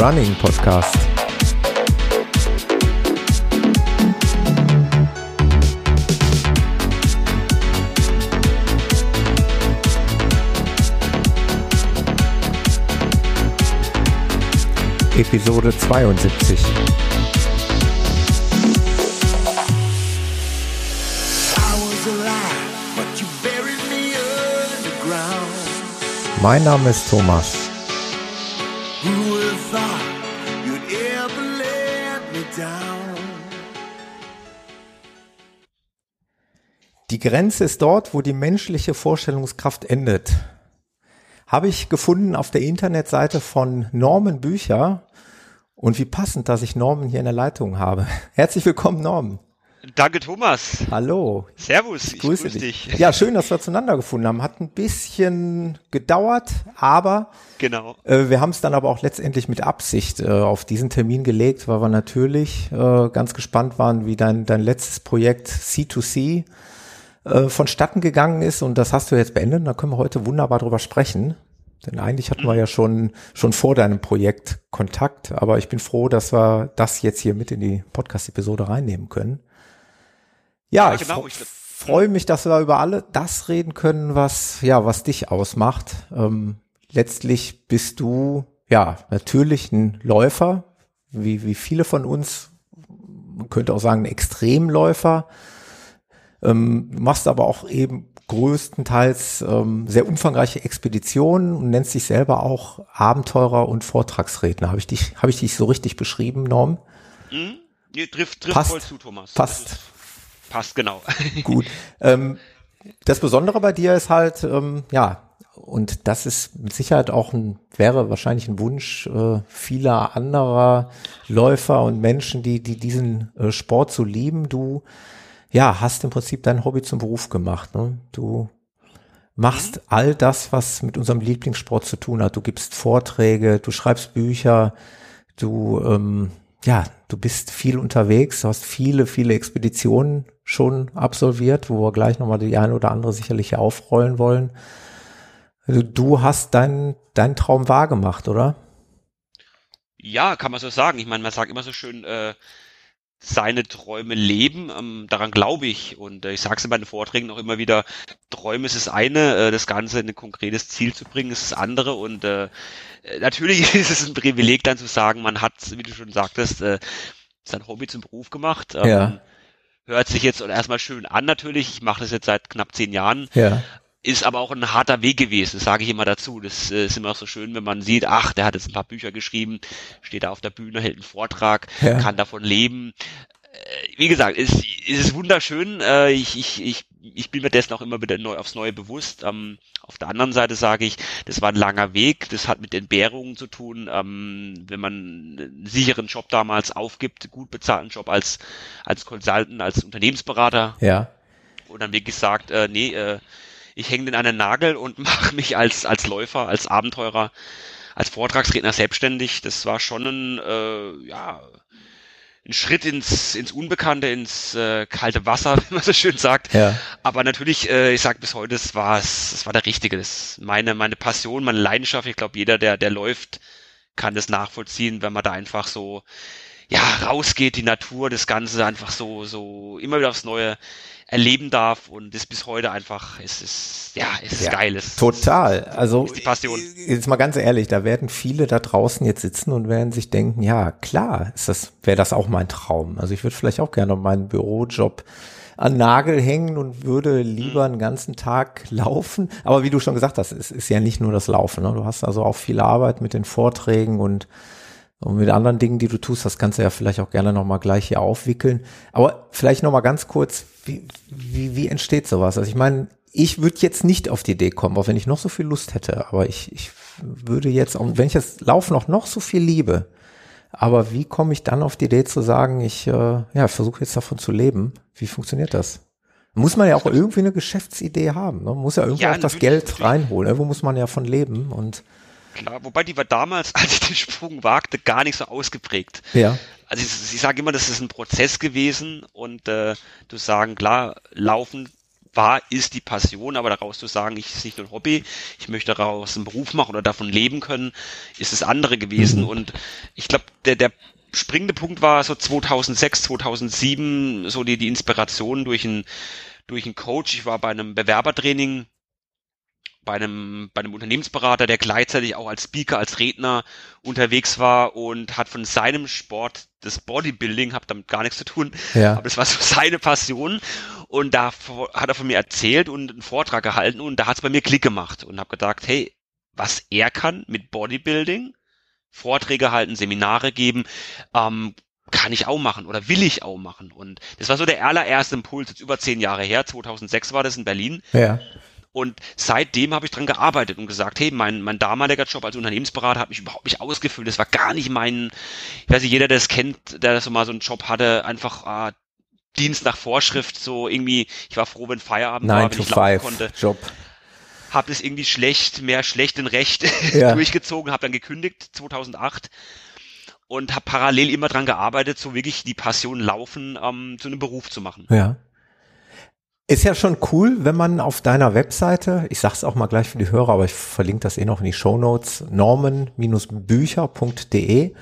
Running Podcast. Episode 72. Mein Name ist Thomas. Grenze ist dort, wo die menschliche Vorstellungskraft endet. Habe ich gefunden auf der Internetseite von Norman Bücher. Und wie passend, dass ich Norman hier in der Leitung habe. Herzlich willkommen, Norman. Danke, Thomas. Hallo. Servus, ich grüße, grüße dich. dich. Ja, schön, dass wir zueinander gefunden haben. Hat ein bisschen gedauert, aber genau. Äh, wir haben es dann aber auch letztendlich mit Absicht äh, auf diesen Termin gelegt, weil wir natürlich äh, ganz gespannt waren, wie dein, dein letztes Projekt C2C äh, vonstatten gegangen ist. Und das hast du jetzt beendet. Da können wir heute wunderbar drüber sprechen. Denn eigentlich hatten wir ja schon, schon vor deinem Projekt Kontakt, aber ich bin froh, dass wir das jetzt hier mit in die Podcast-Episode reinnehmen können. Ja, ja genau. ich freue mich, dass wir über alle das reden können, was, ja, was dich ausmacht. Ähm, letztlich bist du, ja, natürlich ein Läufer, wie, wie viele von uns, man könnte auch sagen, ein Extremläufer, ähm, machst aber auch eben größtenteils ähm, sehr umfangreiche Expeditionen und nennst dich selber auch Abenteurer und Vortragsredner. Habe ich dich, habe ich dich so richtig beschrieben, Norm? Mhm. Nee, trifft, trifft passt, voll zu, Thomas. Passt. Passt, genau. Gut. Ähm, das Besondere bei dir ist halt, ähm, ja, und das ist mit Sicherheit auch ein, wäre wahrscheinlich ein Wunsch äh, vieler anderer Läufer und Menschen, die, die diesen äh, Sport so lieben. Du, ja, hast im Prinzip dein Hobby zum Beruf gemacht. Ne? Du machst all das, was mit unserem Lieblingssport zu tun hat. Du gibst Vorträge, du schreibst Bücher, du, ähm, ja, du bist viel unterwegs, du hast viele, viele Expeditionen schon absolviert, wo wir gleich nochmal die eine oder andere sicherlich aufrollen wollen. Also du hast deinen dein Traum wahrgemacht, oder? Ja, kann man so sagen. Ich meine, man sagt immer so schön, äh, seine Träume leben. Ähm, daran glaube ich. Und äh, ich sage es in meinen Vorträgen auch immer wieder, Träume ist das eine, äh, das Ganze in ein konkretes Ziel zu bringen, ist das andere. Und äh, natürlich ist es ein Privileg dann zu sagen, man hat, wie du schon sagtest, äh, sein Hobby zum Beruf gemacht. Ähm, ja hört sich jetzt erstmal schön an natürlich. Ich mache das jetzt seit knapp zehn Jahren. Ja. Ist aber auch ein harter Weg gewesen, das sage ich immer dazu. Das äh, ist immer auch so schön, wenn man sieht, ach, der hat jetzt ein paar Bücher geschrieben, steht da auf der Bühne, hält einen Vortrag, ja. kann davon leben. Äh, wie gesagt, es, es ist wunderschön. Äh, ich, ich, ich, ich bin mir dessen auch immer wieder neu, aufs Neue bewusst. Ähm, auf der anderen Seite sage ich, das war ein langer Weg. Das hat mit Entbehrungen zu tun. Ähm, wenn man einen sicheren Job damals aufgibt, gut bezahlten Job als, als Consultant, als Unternehmensberater. Ja. Und dann wirklich sagt, äh, nee, äh, ich hänge den an den Nagel und mache mich als, als Läufer, als Abenteurer, als Vortragsredner selbstständig. Das war schon ein, äh, ja, ein Schritt ins, ins Unbekannte, ins äh, kalte Wasser, wie man so schön sagt. Ja. Aber natürlich, äh, ich sage bis heute, es war es war der Richtige. Das meine meine Passion, meine Leidenschaft. Ich glaube, jeder, der der läuft, kann das nachvollziehen, wenn man da einfach so ja rausgeht, die Natur, das Ganze einfach so so immer wieder aufs Neue erleben darf und das bis heute einfach, es ist, ja, es ist ja, geil. Es total. Also, ist die Passion. Jetzt mal ganz ehrlich, da werden viele da draußen jetzt sitzen und werden sich denken, ja, klar, ist das, wäre das auch mein Traum. Also ich würde vielleicht auch gerne meinen Bürojob an Nagel hängen und würde lieber einen ganzen Tag laufen. Aber wie du schon gesagt hast, es ist ja nicht nur das Laufen. Ne? Du hast also auch viel Arbeit mit den Vorträgen und und mit anderen Dingen, die du tust, das kannst du ja vielleicht auch gerne nochmal gleich hier aufwickeln. Aber vielleicht nochmal ganz kurz, wie, wie, wie entsteht sowas? Also ich meine, ich würde jetzt nicht auf die Idee kommen, auch wenn ich noch so viel Lust hätte, aber ich, ich würde jetzt, auch wenn ich das Laufen noch, noch so viel liebe, aber wie komme ich dann auf die Idee zu sagen, ich äh, ja, versuche jetzt davon zu leben? Wie funktioniert das? Muss man ja auch irgendwie eine Geschäftsidee haben. Ne? Muss ja irgendwie ja, auch das Geld reinholen. Irgendwo muss man ja von leben und Klar, wobei die war damals, als ich den Sprung wagte, gar nicht so ausgeprägt. Ja. Also ich, ich sage immer, das ist ein Prozess gewesen und äh, du sagen, klar, laufen war, ist die Passion, aber daraus zu sagen, ich ist nicht nur ein Hobby, ich möchte daraus einen Beruf machen oder davon leben können, ist das andere gewesen. Mhm. Und ich glaube, der, der springende Punkt war so 2006, 2007, so die, die Inspiration durch ein durch einen Coach. Ich war bei einem Bewerbertraining bei einem, bei einem Unternehmensberater, der gleichzeitig auch als Speaker, als Redner unterwegs war und hat von seinem Sport das Bodybuilding, hat damit gar nichts zu tun, ja. aber das war so seine Passion und da hat er von mir erzählt und einen Vortrag gehalten und da hat es bei mir Klick gemacht und habe gedacht, hey, was er kann mit Bodybuilding, Vorträge halten, Seminare geben, ähm, kann ich auch machen oder will ich auch machen. Und das war so der allererste Impuls, jetzt über zehn Jahre her, 2006 war das in Berlin. Ja. Und seitdem habe ich dran gearbeitet und gesagt, hey, mein, mein damaliger Job als Unternehmensberater hat mich überhaupt nicht ausgefüllt. Das war gar nicht mein, ich weiß nicht, jeder, der es kennt, der so mal so einen Job hatte, einfach äh, Dienst nach Vorschrift, so irgendwie, ich war froh, wenn Feierabend Nine war, wenn to ich five konnte. Job. Hab das irgendwie schlecht, mehr schlecht denn recht ja. durchgezogen, habe dann gekündigt 2008 und habe parallel immer dran gearbeitet, so wirklich die Passion laufen ähm, zu einem Beruf zu machen. Ja. Ist ja schon cool, wenn man auf deiner Webseite, ich sag's auch mal gleich für die Hörer, aber ich verlinke das eh noch in die Show Notes, norman-bücher.de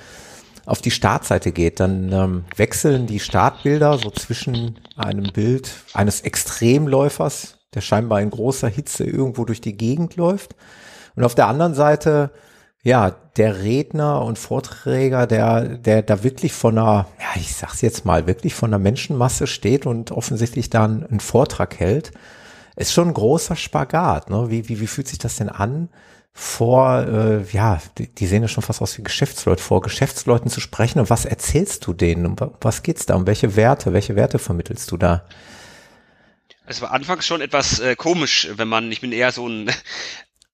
auf die Startseite geht, dann ähm, wechseln die Startbilder so zwischen einem Bild eines Extremläufers, der scheinbar in großer Hitze irgendwo durch die Gegend läuft, und auf der anderen Seite ja, der Redner und Vorträger, der, der da wirklich von einer, ja, ich sag's jetzt mal, wirklich von einer Menschenmasse steht und offensichtlich dann einen Vortrag hält, ist schon ein großer Spagat. Ne? Wie, wie, wie fühlt sich das denn an, vor, äh, ja, die, die sehen ja schon fast aus wie Geschäftsleute, vor Geschäftsleuten zu sprechen und was erzählst du denen? Um was geht's da? Um welche Werte? Welche Werte vermittelst du da? Es war anfangs schon etwas äh, komisch, wenn man, ich bin eher so ein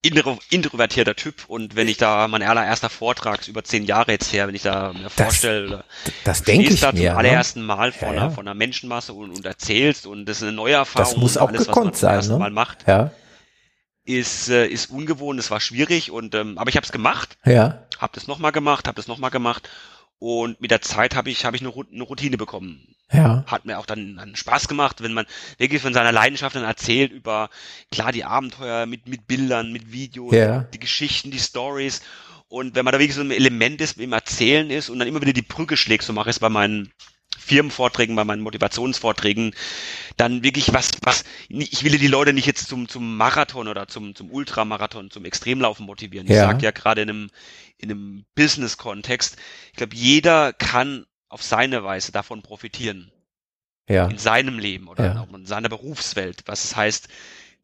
introvertierter Typ und wenn ich da mein allererster Vortrag ist über zehn Jahre jetzt her, wenn ich da mir vorstelle, das denke ich da mir, zum ne? allerersten Mal vor, ja. Einer, vor einer Menschenmasse und, und, erzählst und das ist eine neue Erfahrung. Das muss auch alles, gekonnt sein, ne? Mal macht, ja. ist äh, ist ungewohnt, es war schwierig und ähm, aber ich habe es gemacht, ja, habe das nochmal gemacht, habe das nochmal gemacht und mit der Zeit habe ich habe ich eine, eine Routine bekommen. Ja. Hat mir auch dann, dann Spaß gemacht, wenn man wirklich von seiner Leidenschaft dann erzählt über, klar, die Abenteuer mit, mit Bildern, mit Videos, ja. die Geschichten, die Stories. Und wenn man da wirklich so ein Element ist, im Erzählen ist und dann immer wieder die Brücke schlägt, so mache ich es bei meinen Firmenvorträgen, bei meinen Motivationsvorträgen, dann wirklich was, was, ich will die Leute nicht jetzt zum, zum Marathon oder zum, zum Ultramarathon, zum Extremlaufen motivieren. Ich ja. sage ja gerade in einem, in einem Business-Kontext, ich glaube, jeder kann auf seine Weise davon profitieren. Ja. In seinem Leben oder ja. auch in seiner Berufswelt. Was es heißt,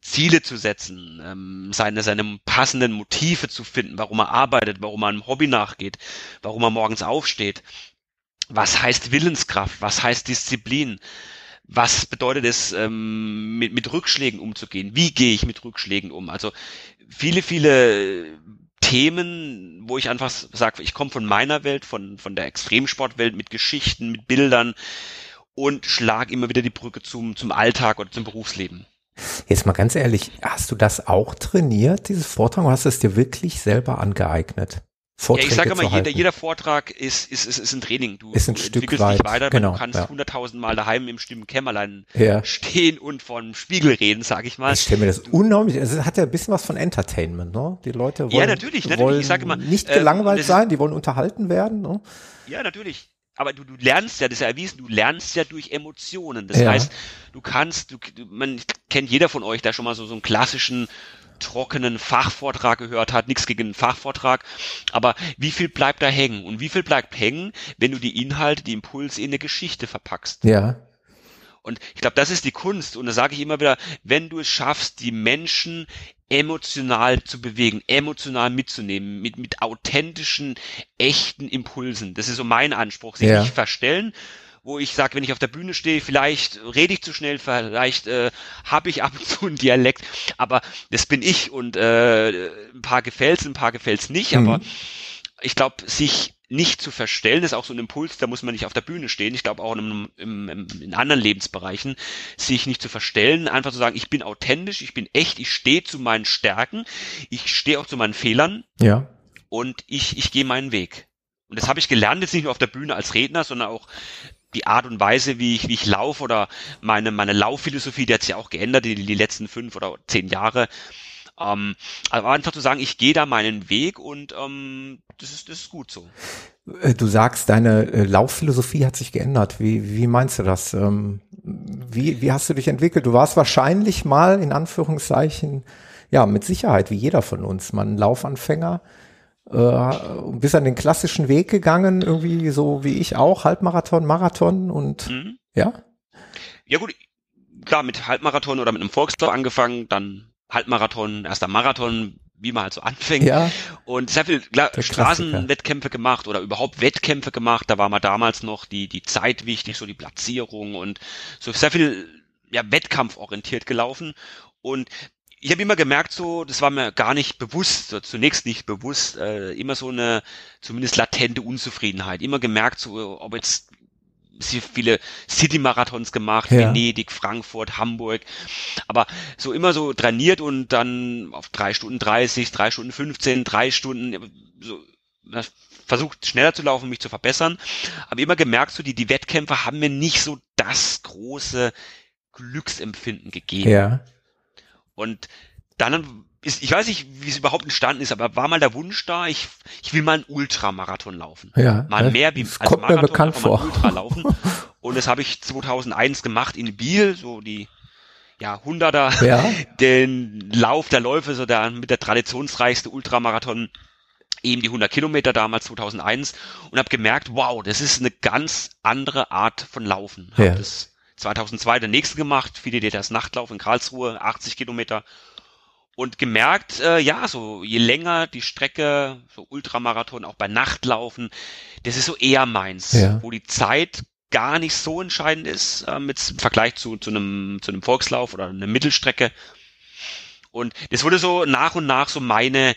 Ziele zu setzen, ähm, seine, seine passenden Motive zu finden, warum er arbeitet, warum er einem Hobby nachgeht, warum er morgens aufsteht. Was heißt Willenskraft? Was heißt Disziplin? Was bedeutet es, ähm, mit, mit Rückschlägen umzugehen? Wie gehe ich mit Rückschlägen um? Also viele, viele Themen, wo ich einfach sage, ich komme von meiner Welt, von, von der Extremsportwelt mit Geschichten, mit Bildern und schlage immer wieder die Brücke zum, zum Alltag oder zum Berufsleben. Jetzt mal ganz ehrlich, hast du das auch trainiert, dieses Vortrag, oder hast du es dir wirklich selber angeeignet? Vorträge ja, ich sage mal, jeder, jeder Vortrag ist, ist, ist, ist ein Training. Du, ist ein du Stück weit, dich weiter, genau, du kannst hunderttausendmal ja. daheim im stillen Kämmerlein ja. stehen und von Spiegel reden, sag ich mal. Ich stelle mir das unheimlich, es hat ja ein bisschen was von Entertainment, ne? Die Leute wollen, ja, natürlich, natürlich. wollen ich sage immer, nicht gelangweilt äh, sein, die wollen unterhalten werden. Ne? Ja, natürlich aber du, du lernst ja, das ist ja erwiesen, du lernst ja durch Emotionen. Das ja. heißt, du kannst, du, man kennt jeder von euch, der schon mal so, so einen klassischen trockenen Fachvortrag gehört hat, nichts gegen einen Fachvortrag, aber wie viel bleibt da hängen und wie viel bleibt hängen, wenn du die Inhalte, die Impulse in eine Geschichte verpackst? Ja. Und ich glaube, das ist die Kunst. Und da sage ich immer wieder, wenn du es schaffst, die Menschen emotional zu bewegen, emotional mitzunehmen, mit, mit authentischen, echten Impulsen. Das ist so mein Anspruch, sich ja. nicht verstellen, wo ich sage, wenn ich auf der Bühne stehe, vielleicht rede ich zu schnell, vielleicht äh, habe ich ab und zu einen Dialekt, aber das bin ich und äh, ein paar gefällt's, ein paar gefällt's nicht, mhm. aber ich glaube, sich nicht zu verstellen, ist auch so ein Impuls, da muss man nicht auf der Bühne stehen. Ich glaube auch in, im, im, in anderen Lebensbereichen, sich nicht zu verstellen, einfach zu sagen, ich bin authentisch, ich bin echt, ich stehe zu meinen Stärken, ich stehe auch zu meinen Fehlern. Ja. Und ich, ich gehe meinen Weg. Und das habe ich gelernt, jetzt nicht nur auf der Bühne als Redner, sondern auch die Art und Weise, wie ich, wie ich laufe oder meine, meine Laufphilosophie, die hat sich auch geändert die, die letzten fünf oder zehn Jahre. Ähm, aber einfach zu sagen, ich gehe da meinen Weg und ähm, das ist das ist gut so. Äh, du sagst, deine äh, Laufphilosophie hat sich geändert. Wie, wie meinst du das? Ähm, wie, wie hast du dich entwickelt? Du warst wahrscheinlich mal in Anführungszeichen, ja, mit Sicherheit, wie jeder von uns, mal ein Laufanfänger. Äh, bist an den klassischen Weg gegangen, irgendwie so wie ich auch, Halbmarathon, Marathon und mhm. ja? Ja gut, klar, mit Halbmarathon oder mit einem Volkslauf angefangen, dann Halbmarathon, erster Marathon, wie man halt so anfängt. Ja. Und sehr viel klar, Straßenwettkämpfe gemacht oder überhaupt Wettkämpfe gemacht. Da war mal damals noch die, die Zeit wichtig, so die Platzierung und so sehr viel ja, wettkampforientiert gelaufen. Und ich habe immer gemerkt, so, das war mir gar nicht bewusst, so, zunächst nicht bewusst, äh, immer so eine zumindest latente Unzufriedenheit. Immer gemerkt, so, ob jetzt viele City-Marathons gemacht, ja. Venedig, Frankfurt, Hamburg, aber so immer so trainiert und dann auf drei Stunden 30, drei Stunden 15, drei Stunden, so, versucht schneller zu laufen, mich zu verbessern, aber immer gemerkt, so die, die Wettkämpfe haben mir nicht so das große Glücksempfinden gegeben. Ja. Und dann ist, ich weiß nicht, wie es überhaupt entstanden ist, aber war mal der Wunsch da, ich, ich will mal einen Ultramarathon laufen. Ja. Mal mehr wie als kommt Marathon, mir bekannt vor. Ultra laufen. Und das habe ich 2001 gemacht in Biel, so die ja, Hunderter, ja. den Lauf der Läufe, so der mit der traditionsreichste Ultramarathon eben die 100 Kilometer damals 2001 und habe gemerkt, wow, das ist eine ganz andere Art von Laufen. Ja. Hab das 2002 der nächste gemacht, viele das Nachtlauf in Karlsruhe, 80 Kilometer und gemerkt, äh, ja, so je länger die Strecke, so Ultramarathon, auch bei Nachtlaufen, das ist so eher meins, ja. wo die Zeit gar nicht so entscheidend ist äh, mit im Vergleich zu, zu einem zu einem Volkslauf oder einer Mittelstrecke. Und das wurde so nach und nach so meine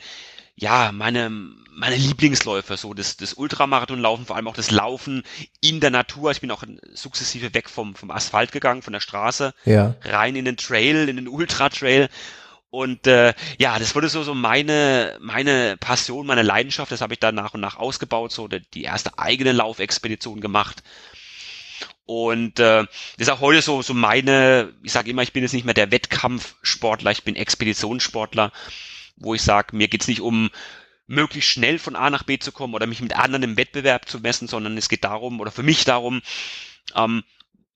ja, meine, meine Lieblingsläufe, so das, das Ultramarathonlaufen, vor allem auch das Laufen in der Natur. Ich bin auch sukzessive weg vom, vom Asphalt gegangen, von der Straße, ja. rein in den Trail, in den Ultra-Trail und äh, ja, das wurde so so meine meine Passion, meine Leidenschaft. Das habe ich dann nach und nach ausgebaut, so die erste eigene Laufexpedition gemacht. Und äh, das ist auch heute so so meine. Ich sage immer, ich bin jetzt nicht mehr der Wettkampfsportler, ich bin Expeditionssportler, wo ich sage, mir geht's nicht um möglichst schnell von A nach B zu kommen oder mich mit anderen im Wettbewerb zu messen, sondern es geht darum oder für mich darum, ähm,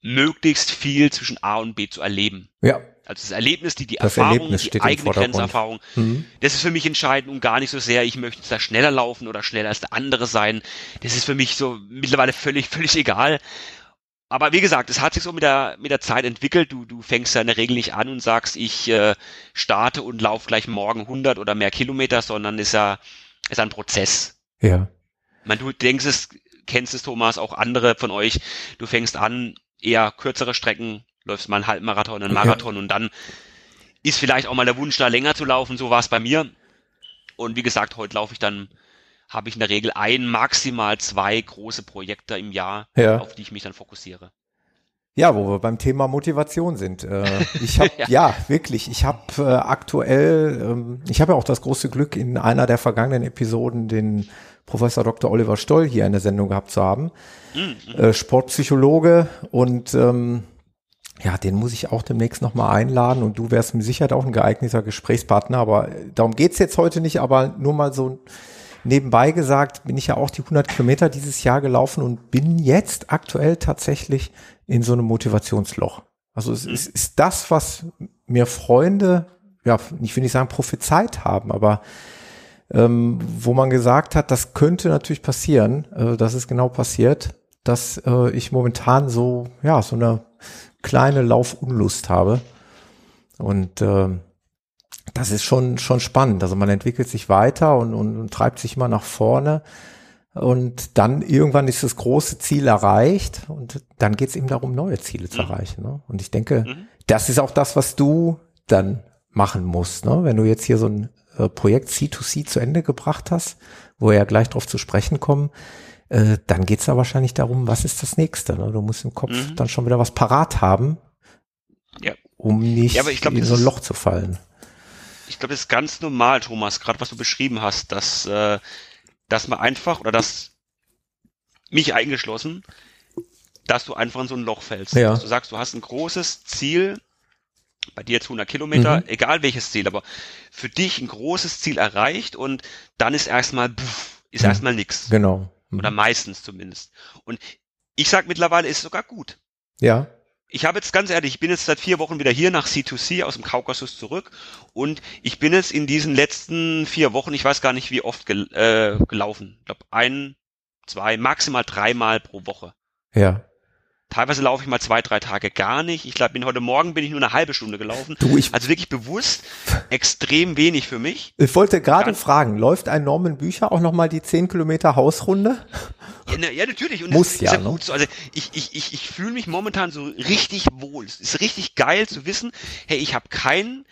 möglichst viel zwischen A und B zu erleben. Ja. Also das Erlebnis, die, die das Erfahrung, Erlebnis die eigene Grenzerfahrung, mhm. das ist für mich entscheidend und gar nicht so sehr, ich möchte da schneller laufen oder schneller als der andere sein. Das ist für mich so mittlerweile völlig, völlig egal. Aber wie gesagt, es hat sich so mit der, mit der Zeit entwickelt. Du, du fängst ja in der Regel nicht an und sagst, ich äh, starte und laufe gleich morgen 100 oder mehr Kilometer, sondern ist ja ist ein Prozess. Ja. Meine, du denkst es, kennst es, Thomas, auch andere von euch. Du fängst an, eher kürzere Strecken läufst mal einen Halbmarathon, einen Marathon ja. und dann ist vielleicht auch mal der Wunsch da länger zu laufen. So war es bei mir. Und wie gesagt, heute laufe ich dann, habe ich in der Regel ein, maximal zwei große Projekte im Jahr, ja. auf die ich mich dann fokussiere. Ja, wo wir beim Thema Motivation sind. Äh, ich habe ja. ja. wirklich, ich habe äh, aktuell, ähm, ich habe ja auch das große Glück, in einer der vergangenen Episoden den Professor Dr. Oliver Stoll hier in der Sendung gehabt zu haben. Mhm. Äh, Sportpsychologe und ähm, ja, den muss ich auch demnächst nochmal einladen und du wärst mit Sicherheit auch ein geeigneter Gesprächspartner, aber darum geht's jetzt heute nicht, aber nur mal so nebenbei gesagt, bin ich ja auch die 100 Kilometer dieses Jahr gelaufen und bin jetzt aktuell tatsächlich in so einem Motivationsloch. Also es ist, ist das, was mir Freunde, ja, ich will nicht sagen prophezeit haben, aber ähm, wo man gesagt hat, das könnte natürlich passieren, äh, das ist genau passiert, dass äh, ich momentan so, ja, so eine kleine Laufunlust habe. Und äh, das ist schon, schon spannend. Also man entwickelt sich weiter und, und, und treibt sich immer nach vorne. Und dann irgendwann ist das große Ziel erreicht und dann geht es eben darum, neue Ziele zu mhm. erreichen. Ne? Und ich denke, mhm. das ist auch das, was du dann machen musst. Ne? Wenn du jetzt hier so ein äh, Projekt C2C zu Ende gebracht hast, wo wir ja gleich drauf zu sprechen kommen, äh, dann geht's da wahrscheinlich darum, was ist das nächste. Ne? Du musst im Kopf mhm. dann schon wieder was parat haben, ja. um nicht ja, glaub, in so ein Loch zu fallen. Ich glaube, das ist ganz normal, Thomas, gerade was du beschrieben hast, dass, äh, dass man einfach oder dass mich eingeschlossen, dass du einfach in so ein Loch fällst. Ja. Dass du sagst, du hast ein großes Ziel, bei dir jetzt 100 Kilometer, Mhm. egal welches Ziel, aber für dich ein großes Ziel erreicht und dann ist erstmal, pff, ist Mhm. erstmal nix. Genau. Oder meistens zumindest. Und ich sag mittlerweile, ist sogar gut. Ja. Ich habe jetzt ganz ehrlich, ich bin jetzt seit vier Wochen wieder hier nach C2C aus dem Kaukasus zurück und ich bin jetzt in diesen letzten vier Wochen, ich weiß gar nicht wie oft gel äh, gelaufen. Ich glaube ein, zwei, maximal dreimal pro Woche. Ja. Teilweise laufe ich mal zwei, drei Tage gar nicht. Ich glaube, heute Morgen bin ich nur eine halbe Stunde gelaufen. Du, ich, Also wirklich bewusst extrem wenig für mich. ich wollte gerade fragen, läuft ein Norman Bücher auch nochmal die 10 Kilometer Hausrunde? Ja, na, ja natürlich. Und Muss ja, ist ja ne? gut so. Also ich, ich, ich, ich fühle mich momentan so richtig wohl. Es ist richtig geil zu wissen, hey, ich habe kein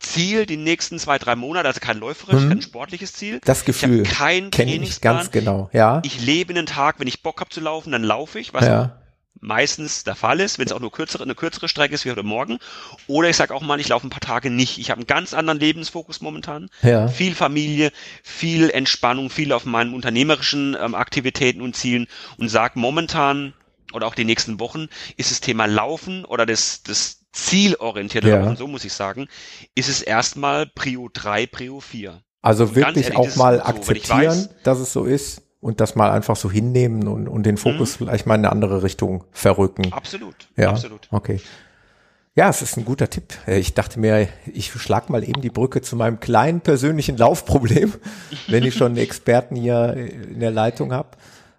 Ziel die nächsten zwei, drei Monate, also kein läuferisches, Mhm. kein sportliches Ziel. Das Ich Gefühl habe keinen kenne ich ganz genau. Ja. Ich lebe einen Tag, wenn ich Bock habe zu laufen, dann laufe ich, was Ja. meistens der Fall ist, wenn es auch nur kürzere, eine kürzere Strecke ist wie heute Morgen. Oder ich sage auch mal, ich laufe ein paar Tage nicht. Ich habe einen ganz anderen Lebensfokus momentan. Ja. Viel Familie, viel Entspannung, viel auf meinen unternehmerischen ähm, Aktivitäten und Zielen und sag momentan oder auch die nächsten Wochen ist das Thema Laufen oder das, das zielorientierte Ja. Laufen, so muss ich sagen, ist es erstmal Prio 3, Prio 4. Also Und wirklich ehrlich, auch mal so, akzeptieren, weiß- dass es so ist und das mal einfach so hinnehmen und, und den Fokus Mhm. vielleicht mal in eine andere Richtung verrücken. Absolut, Ja, absolut. okay. Ja, es ist ein guter Tipp. Äh, Ich dachte mir, ich schlag mal eben die Brücke zu meinem kleinen persönlichen Laufproblem, wenn ich schon einen Experten hier in der Leitung habe.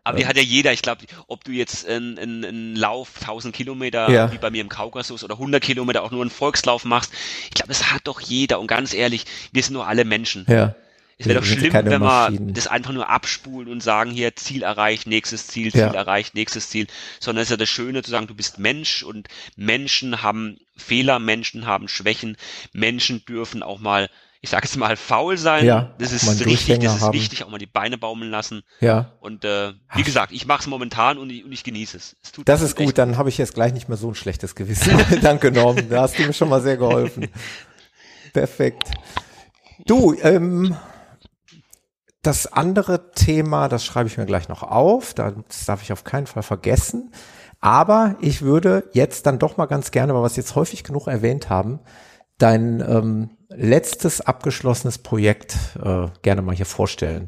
Aber die hat ja jeder, ich glaube, ob du jetzt einen, Lauf 1000 Kilometer Ja. wie bei mir im Kaukasus oder 100 Kilometer auch nur einen Volkslauf machst, ich glaube, das hat doch jeder und ganz ehrlich, wir sind nur alle Menschen. Ja. Es wäre doch schlimm, wenn wir das einfach nur abspulen und sagen, hier Ziel erreicht, nächstes Ziel, Ziel Ja. erreicht, nächstes Ziel, sondern es ist ja das Schöne zu sagen, du bist Mensch und Menschen haben Fehler, Menschen haben Schwächen, Menschen dürfen auch mal, ich sage jetzt mal, faul sein. Ja, das ist richtig, das ist haben. wichtig, auch mal die Beine baumeln lassen. Ja. Und äh, wie gesagt, ich mache es momentan und ich, und ich genieße es. es Das ist gut, dann habe ich jetzt gleich nicht mehr so ein schlechtes Gewissen. Danke, Norm. Da hast du mir schon mal sehr geholfen. Perfekt. Du, ähm, das andere Thema, das schreibe ich mir gleich noch auf. Das darf ich auf keinen Fall vergessen. Aber ich würde jetzt dann doch mal ganz gerne, weil wir es jetzt häufig genug erwähnt haben, dein ähm, letztes abgeschlossenes Projekt äh, gerne mal hier vorstellen.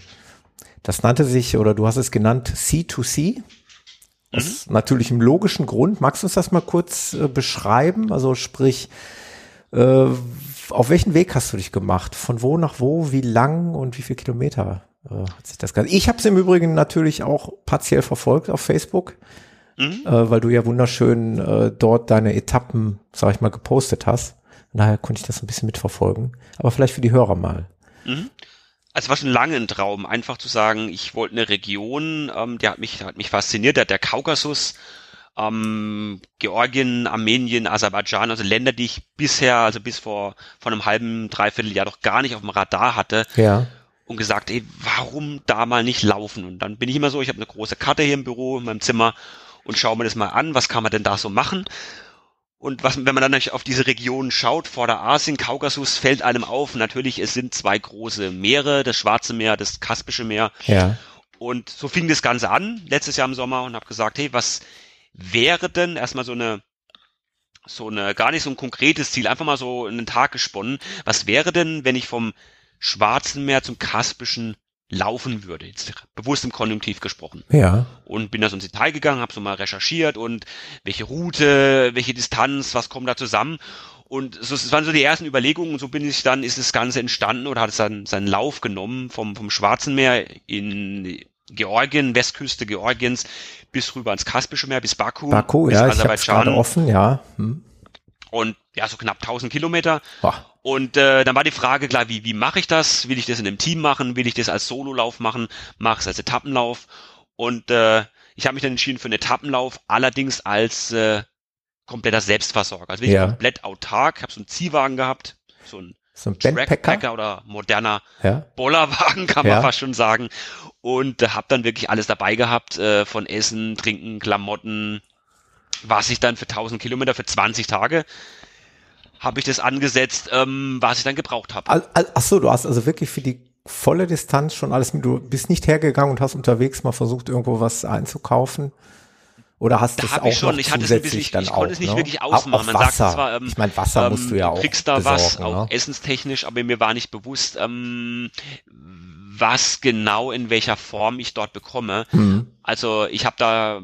Das nannte sich, oder du hast es genannt, C2C. Aus natürlichem logischen Grund. Magst du uns das mal kurz äh, beschreiben? Also sprich, äh, auf welchen Weg hast du dich gemacht? Von wo nach wo? Wie lang und wie viele Kilometer äh, hat sich das Ganze? Ich habe es im Übrigen natürlich auch partiell verfolgt auf Facebook, Mhm. äh, weil du ja wunderschön äh, dort deine Etappen, sag ich mal, gepostet hast. Daher konnte ich das ein bisschen mitverfolgen. Aber vielleicht für die Hörer mal. Also war schon lange ein Traum, einfach zu sagen, ich wollte eine Region, ähm, die hat mich, hat mich fasziniert, der, der Kaukasus, ähm, Georgien, Armenien, Aserbaidschan, also Länder, die ich bisher, also bis vor, vor einem halben, dreiviertel Jahr doch gar nicht auf dem Radar hatte Ja. und gesagt, ey, warum da mal nicht laufen? Und dann bin ich immer so, ich habe eine große Karte hier im Büro, in meinem Zimmer und schaue mir das mal an, was kann man denn da so machen? Und was, wenn man dann auf diese Regionen schaut, Vorderasien, Kaukasus, fällt einem auf, natürlich, es sind zwei große Meere, das Schwarze Meer, das Kaspische Meer. Ja. Und so fing das Ganze an, letztes Jahr im Sommer, und habe gesagt, hey, was wäre denn erstmal so eine, so eine, gar nicht so ein konkretes Ziel, einfach mal so einen Tag gesponnen, was wäre denn, wenn ich vom Schwarzen Meer zum Kaspischen laufen würde, jetzt bewusst im Konjunktiv gesprochen Ja. und bin da so ins Detail gegangen, habe so mal recherchiert und welche Route, welche Distanz, was kommt da zusammen. Und so, das waren so die ersten Überlegungen und so bin ich dann, ist das Ganze entstanden oder hat es dann seinen Lauf genommen vom, vom Schwarzen Meer in Georgien, Westküste Georgiens bis rüber ins Kaspische Meer, bis Baku, Baku, bis ja, ich es Aserbaidschan offen, ja. Hm. und ja, so knapp 1000 Kilometer. Boah. Und äh, dann war die Frage klar, wie, wie mache ich das? Will ich das in einem Team machen? Will ich das als Sololauf machen? Mache es als Etappenlauf? Und äh, ich habe mich dann entschieden für einen Etappenlauf, allerdings als äh, kompletter Selbstversorger. Also wirklich Ja. komplett autark. Ich habe so einen Ziehwagen gehabt, so ein So ein. Trackpacker oder moderner Ja. Bollerwagen, kann man Ja. fast schon sagen. Und äh, habe dann wirklich alles dabei gehabt, äh, von Essen, Trinken, Klamotten, was ich dann für 1000 Kilometer, für 20 Tage, habe ich das angesetzt, ähm, was ich dann gebraucht habe. Ach so, du hast also wirklich für die volle Distanz schon alles mit. Du bist nicht hergegangen und hast unterwegs mal versucht, irgendwo was einzukaufen Oder hast du es auch schon. noch ich hatte es ein bisschen, ich, ich konnte es nicht ne? wirklich ausmachen. Auch Man Wasser. sagt zwar, ähm, ich meine, Wasser ähm, musst du ja auch du kriegst da besorgen, was, auch ne? essenstechnisch, aber mir war nicht bewusst, ähm, was genau in welcher Form ich dort bekomme. Hm. Also ich habe da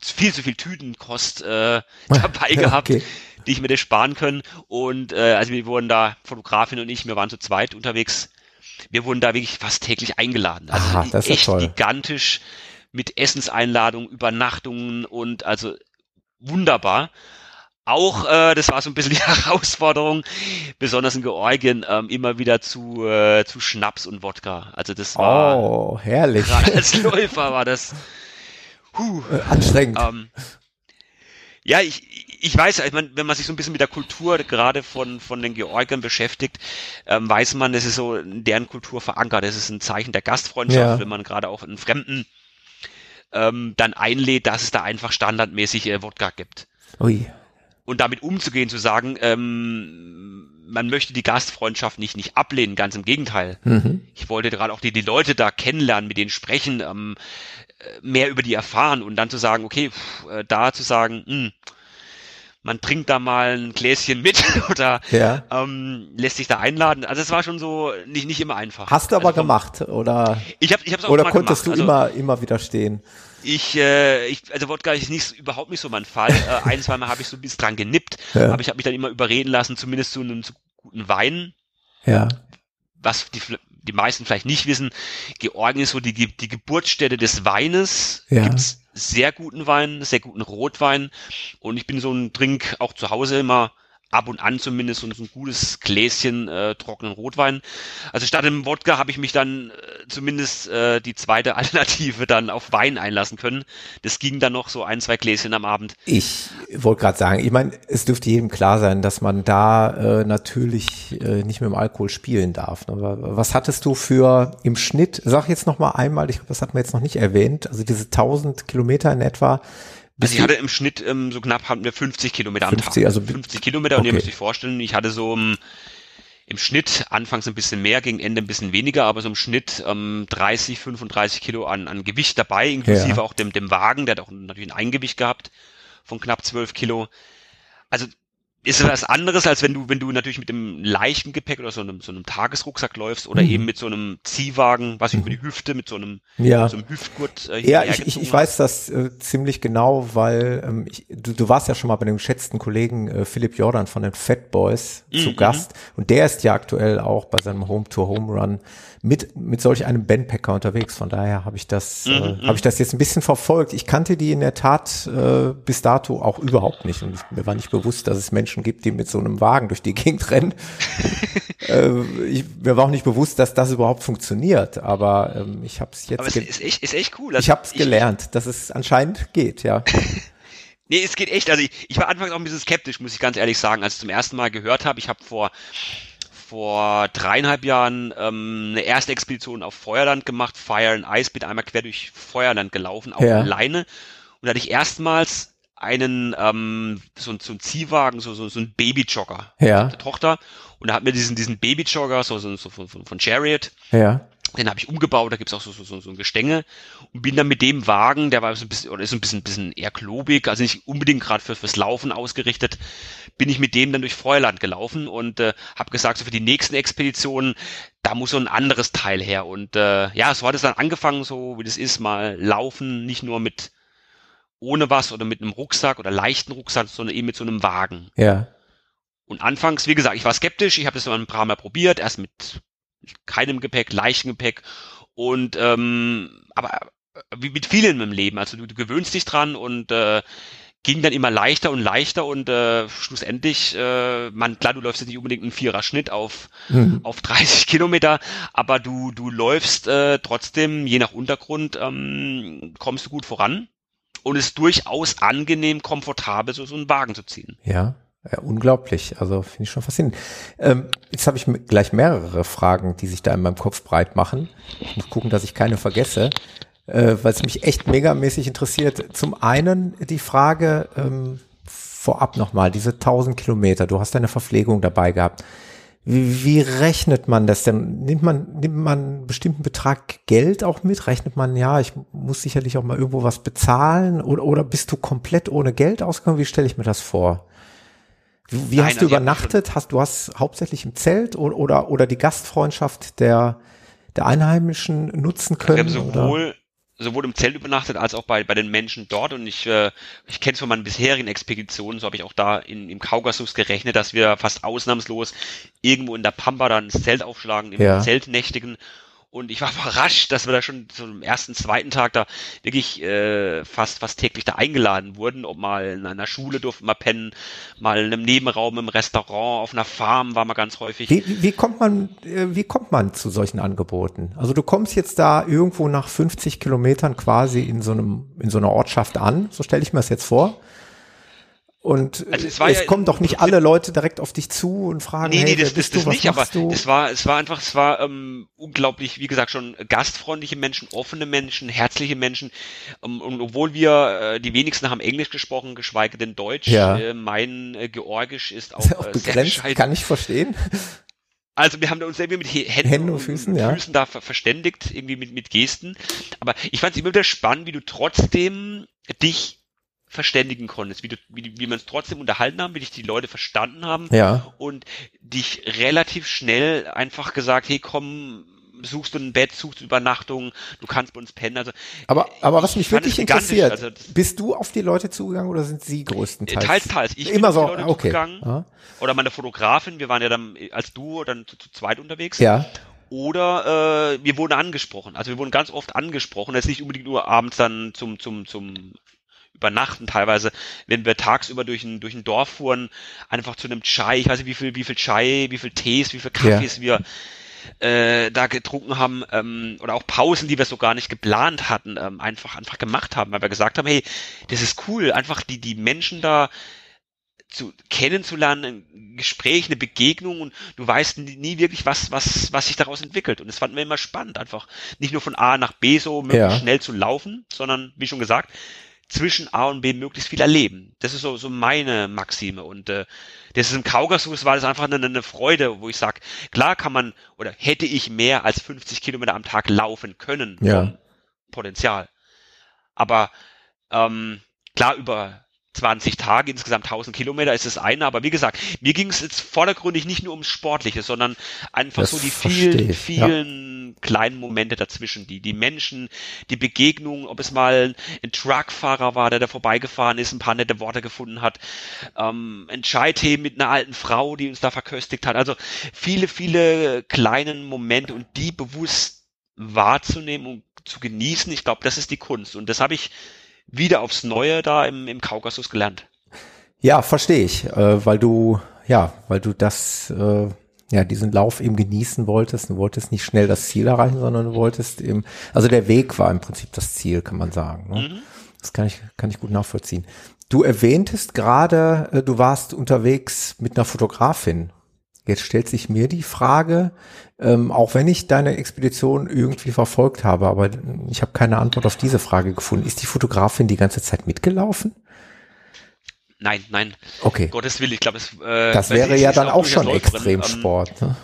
viel zu viel Tütenkost äh, dabei gehabt, Okay. Die ich mir das sparen können. Und äh, also wir wurden da, Fotografin und ich, wir waren zu zweit unterwegs. Wir wurden da wirklich fast täglich eingeladen. Also Aha, das ist echt toll. gigantisch mit Essenseinladungen, Übernachtungen und also wunderbar. Auch, äh, das war so ein bisschen die Herausforderung, besonders in Georgien, ähm, immer wieder zu, äh, zu Schnaps und Wodka. Also das war, Oh, herrlich. gerade als Läufer war das, huh, Äh, Anstrengend. ähm, ja, ich, ich weiß, ich mein, wenn man sich so ein bisschen mit der Kultur gerade von, von den Georgiern beschäftigt, ähm, weiß man, das ist so in deren Kultur verankert. Das ist ein Zeichen der Gastfreundschaft, Ja. wenn man gerade auch einen Fremden ähm, dann einlädt, dass es da einfach standardmäßig äh, Wodka gibt. Ui. Und damit umzugehen, zu sagen, ähm, man möchte die Gastfreundschaft nicht, nicht ablehnen, ganz im Gegenteil. Mhm. Ich wollte gerade auch die, die Leute da kennenlernen, mit denen sprechen, ähm, äh, mehr über die erfahren und dann zu sagen, okay, pff, äh, da zu sagen, hm, man trinkt da mal ein Gläschen mit oder Ja. ähm, lässt sich da einladen. Also es war schon so nicht, nicht immer einfach. Hast du aber also gemacht oder Ich habe ich hab's auch oder konntest gemacht. du also, immer immer widerstehen? ich, äh, ich, also Wodka ist nicht, überhaupt nicht so mein Fall. Äh, ein, zweimal habe ich so ein bisschen dran genippt, Ja. aber ich habe mich dann immer überreden lassen, zumindest zu einem zu guten Wein, Ja. was die, die meisten vielleicht nicht wissen, Georgien ist so die, die Geburtsstätte des Weines. Ja. Gibt's sehr guten Wein, sehr guten Rotwein. Und ich bin so ein Trink auch zu Hause immer ab und an zumindest so ein gutes Gläschen äh, trockenen Rotwein. Also statt dem Wodka habe ich mich dann äh, zumindest äh, die zweite Alternative dann auf Wein einlassen können. Das ging dann noch so ein, zwei Gläschen am Abend. Ich wollte gerade sagen, ich meine, es dürfte jedem klar sein, dass man da äh, natürlich äh, nicht mit dem Alkohol spielen darf. Ne? Aber Was hattest du für im Schnitt, sag jetzt noch mal einmal, ich glaube, das hatten wir jetzt noch nicht erwähnt, also diese 1000 Kilometer in etwa. Also ich hatte im Schnitt ähm, so knapp hatten wir 50 Kilometer am 50, Tag. also- 50 Kilometer und ihr Okay. müsst euch vorstellen, ich hatte so ähm, im Schnitt anfangs ein bisschen mehr, gegen Ende ein bisschen weniger, aber so im Schnitt ähm, 30, 35 Kilo an, an Gewicht dabei, inklusive Ja. auch dem, dem Wagen, der hat auch natürlich ein Eingewicht gehabt von knapp 12 Kilo. Also ist was anderes, als wenn du, wenn du natürlich mit dem leichten Gepäck oder so einem, so einem Tagesrucksack läufst oder Mhm. eben mit so einem Ziehwagen, was ich über die Hüfte, mit so einem, Ja. so einem Hüftgurt äh, Ja, ich, ich, ich weiß das äh, ziemlich genau, weil ähm, ich, du, du warst ja schon mal bei dem geschätzten Kollegen äh, Philipp Jordan von den Fat Boys zu Mhm. Gast und der ist ja aktuell auch bei seinem Home Tour Home Run mit mit solch einem Bandpacker unterwegs. Von daher habe ich das Mhm, äh, habe ich das jetzt ein bisschen verfolgt. Ich kannte die in der Tat äh, bis dato auch überhaupt nicht und ich, mir war nicht bewusst, dass es Menschen gibt, die mit so einem Wagen durch die Gegend rennen. äh, ich, mir war auch nicht bewusst, dass das überhaupt funktioniert, aber ähm, ich habe es jetzt Aber es ist echt, ist echt cool. ich habe es gelernt, dass es anscheinend geht, ja. Nee, es geht echt. Also ich, ich war anfangs auch ein bisschen skeptisch, muss ich ganz ehrlich sagen, als ich zum ersten Mal gehört habe. Ich habe vor vor dreieinhalb Jahren ähm, eine erste Expedition auf Feuerland gemacht, Fire and Ice, bin einmal quer durch Feuerland gelaufen, auch Ja. alleine. Und da hatte ich erstmals einen ähm, so, so ein Ziehwagen, so, so, so ein Babyjogger Ja. der Tochter. Und da hat mir diesen, diesen Babyjogger, so, so, so von, von, von Chariot, Ja. Den habe ich umgebaut, da gibt's auch so, so, so, so ein Gestänge und bin dann mit dem Wagen, der war so ein bisschen, oder ist so ein bisschen, bisschen eher klobig, also nicht unbedingt gerade für, fürs Laufen ausgerichtet, bin ich mit dem dann durch Feuerland gelaufen und äh, habe gesagt, so für die nächsten Expeditionen, da muss so ein anderes Teil her. Und äh, ja, so hat es dann angefangen, so wie das ist, mal laufen, nicht nur mit ohne was oder mit einem Rucksack oder leichten Rucksack, sondern eben mit so einem Wagen. Ja. Und anfangs, wie gesagt, ich war skeptisch, ich habe das mal ein paar Mal probiert, erst mit keinem Gepäck, leichtem Gepäck und ähm, aber wie mit vielen im Leben, also du, du gewöhnst dich dran und äh, ging dann immer leichter und leichter und äh, schlussendlich, äh, man, klar, du läufst jetzt nicht unbedingt einen Vierer-Schnitt auf, Mhm. auf 30 Kilometer, aber du, du läufst äh, trotzdem, je nach Untergrund, ähm, kommst du gut voran und es ist durchaus angenehm, komfortabel, so, so einen Wagen zu ziehen. Ja. Ja, unglaublich. Also finde ich schon faszinierend. Ähm, jetzt habe ich gleich mehrere Fragen, die sich da in meinem Kopf breit machen. Ich muss gucken, dass ich keine vergesse, äh, weil es mich echt megamäßig interessiert. Zum einen die Frage ähm, vorab nochmal, diese 1000 Kilometer, du hast deine Verpflegung dabei gehabt. Wie, wie rechnet man das denn? Nimmt man, nimmt man einen bestimmten Betrag Geld auch mit? Rechnet man, ja, ich muss sicherlich auch mal irgendwo was bezahlen oder, oder bist du komplett ohne Geld ausgegangen? Wie stelle ich mir das vor? Wie, Nein, hast du also übernachtet? Hast du hast hauptsächlich im Zelt oder, oder, oder die Gastfreundschaft der, der Einheimischen nutzen können? Wir haben sowohl, oder? sowohl im Zelt übernachtet als auch bei, bei den Menschen dort. Und ich, äh, ich kenne es von meinen bisherigen Expeditionen, so habe ich auch da in, im Kaukasus gerechnet, dass wir fast ausnahmslos irgendwo in der Pampa dann das Zelt aufschlagen, im ja. Zelt nächtigen und ich war überrascht, dass wir da schon am ersten, zweiten Tag da wirklich äh, fast fast täglich da eingeladen wurden. Ob mal in einer Schule durften wir pennen, mal in einem Nebenraum im Restaurant, auf einer Farm war man ganz häufig. Wie, wie kommt man, äh, wie kommt man zu solchen Angeboten? Also du kommst jetzt da irgendwo nach 50 Kilometern quasi in so einem, in so einer Ortschaft an, so stelle ich mir das jetzt vor. Und also es, es ja kommen doch nicht alle Leute direkt auf dich zu und fragen, nee, nee, hey, das, das, das du, nicht, aber du? es war, es war einfach, es war ähm, unglaublich, wie gesagt, schon gastfreundliche Menschen, offene Menschen, herzliche Menschen. Ähm, und obwohl wir äh, die wenigsten haben Englisch gesprochen, geschweige denn Deutsch, ja. äh, mein äh, Georgisch ist auch, ist auch äh, begrenzt, sehr kann ich verstehen. Also wir haben da uns irgendwie mit Händen, Händen und Füßen, ja. Füßen da verständigt, irgendwie mit, mit Gesten. Aber ich fand es immer wieder spannend, wie du trotzdem dich verständigen konntest, wie, du, wie, wie man es trotzdem unterhalten haben, wie dich die Leute verstanden haben ja. und dich relativ schnell einfach gesagt, hey komm, suchst du ein Bett, suchst du Übernachtung, du kannst bei uns pennen. Also, aber, aber was mich wirklich interessiert, also, bist du auf die Leute zugegangen oder sind sie größtenteils? Teils, teils. Ich Immer bin so, auf die Leute okay. zugegangen. Ja. Oder meine Fotografin, wir waren ja dann als Duo dann zu, zu zweit unterwegs. Ja. Oder äh, wir wurden angesprochen. Also wir wurden ganz oft angesprochen. Jetzt nicht unbedingt nur abends dann zum, zum, zum übernachten teilweise, wenn wir tagsüber durch ein, durch ein Dorf fuhren, einfach zu einem Chai, ich weiß nicht, wie viel, wie viel Chai, wie viel Tees, wie viel Kaffees ja. wir äh, da getrunken haben ähm, oder auch Pausen, die wir so gar nicht geplant hatten, ähm, einfach einfach gemacht haben, weil wir gesagt haben, hey, das ist cool, einfach die die Menschen da zu kennenzulernen, ein Gespräch, eine Begegnung und du weißt nie, wirklich, was, was, was sich daraus entwickelt. Und das fanden wir immer spannend, einfach nicht nur von A nach B so möglichst ja. schnell zu laufen, sondern wie schon gesagt, zwischen A und B möglichst viel erleben. Das ist so, so meine Maxime. Und äh, das ist im Kaukasus war das einfach eine, eine Freude, wo ich sage, klar kann man oder hätte ich mehr als 50 Kilometer am Tag laufen können. Ja. Potenzial. Aber ähm, klar, über 20 Tage, insgesamt 1000 Kilometer ist das eine, aber wie gesagt, mir ging es jetzt vordergründig nicht nur ums Sportliche, sondern einfach das so die vielen, vielen ja. kleinen Momente dazwischen, die, die Menschen, die Begegnungen, ob es mal ein Truckfahrer war, der da vorbeigefahren ist, ein paar nette Worte gefunden hat, ähm, ein Chai-Tee mit einer alten Frau, die uns da verköstigt hat, also viele, viele kleinen Momente und die bewusst wahrzunehmen und zu genießen, ich glaube, das ist die Kunst. Und das habe ich wieder aufs Neue da im, im Kaukasus gelernt. Ja, verstehe ich, äh, weil du, ja, weil du das, äh, ja, diesen Lauf eben genießen wolltest. Du wolltest nicht schnell das Ziel erreichen, sondern du wolltest eben, also der Weg war im Prinzip das Ziel, kann man sagen. Ne? Mhm. Das kann ich, kann ich gut nachvollziehen. Du erwähntest gerade, äh, du warst unterwegs mit einer Fotografin. Jetzt stellt sich mir die Frage, ähm, auch wenn ich deine Expedition irgendwie verfolgt habe, aber ich habe keine Antwort auf diese Frage gefunden. Ist die Fotografin die ganze Zeit mitgelaufen? Nein, nein. Okay. Gottes Willen, ich glaube, es. Äh, das wäre ja dann auch schon Extremsport. Ähm, ne?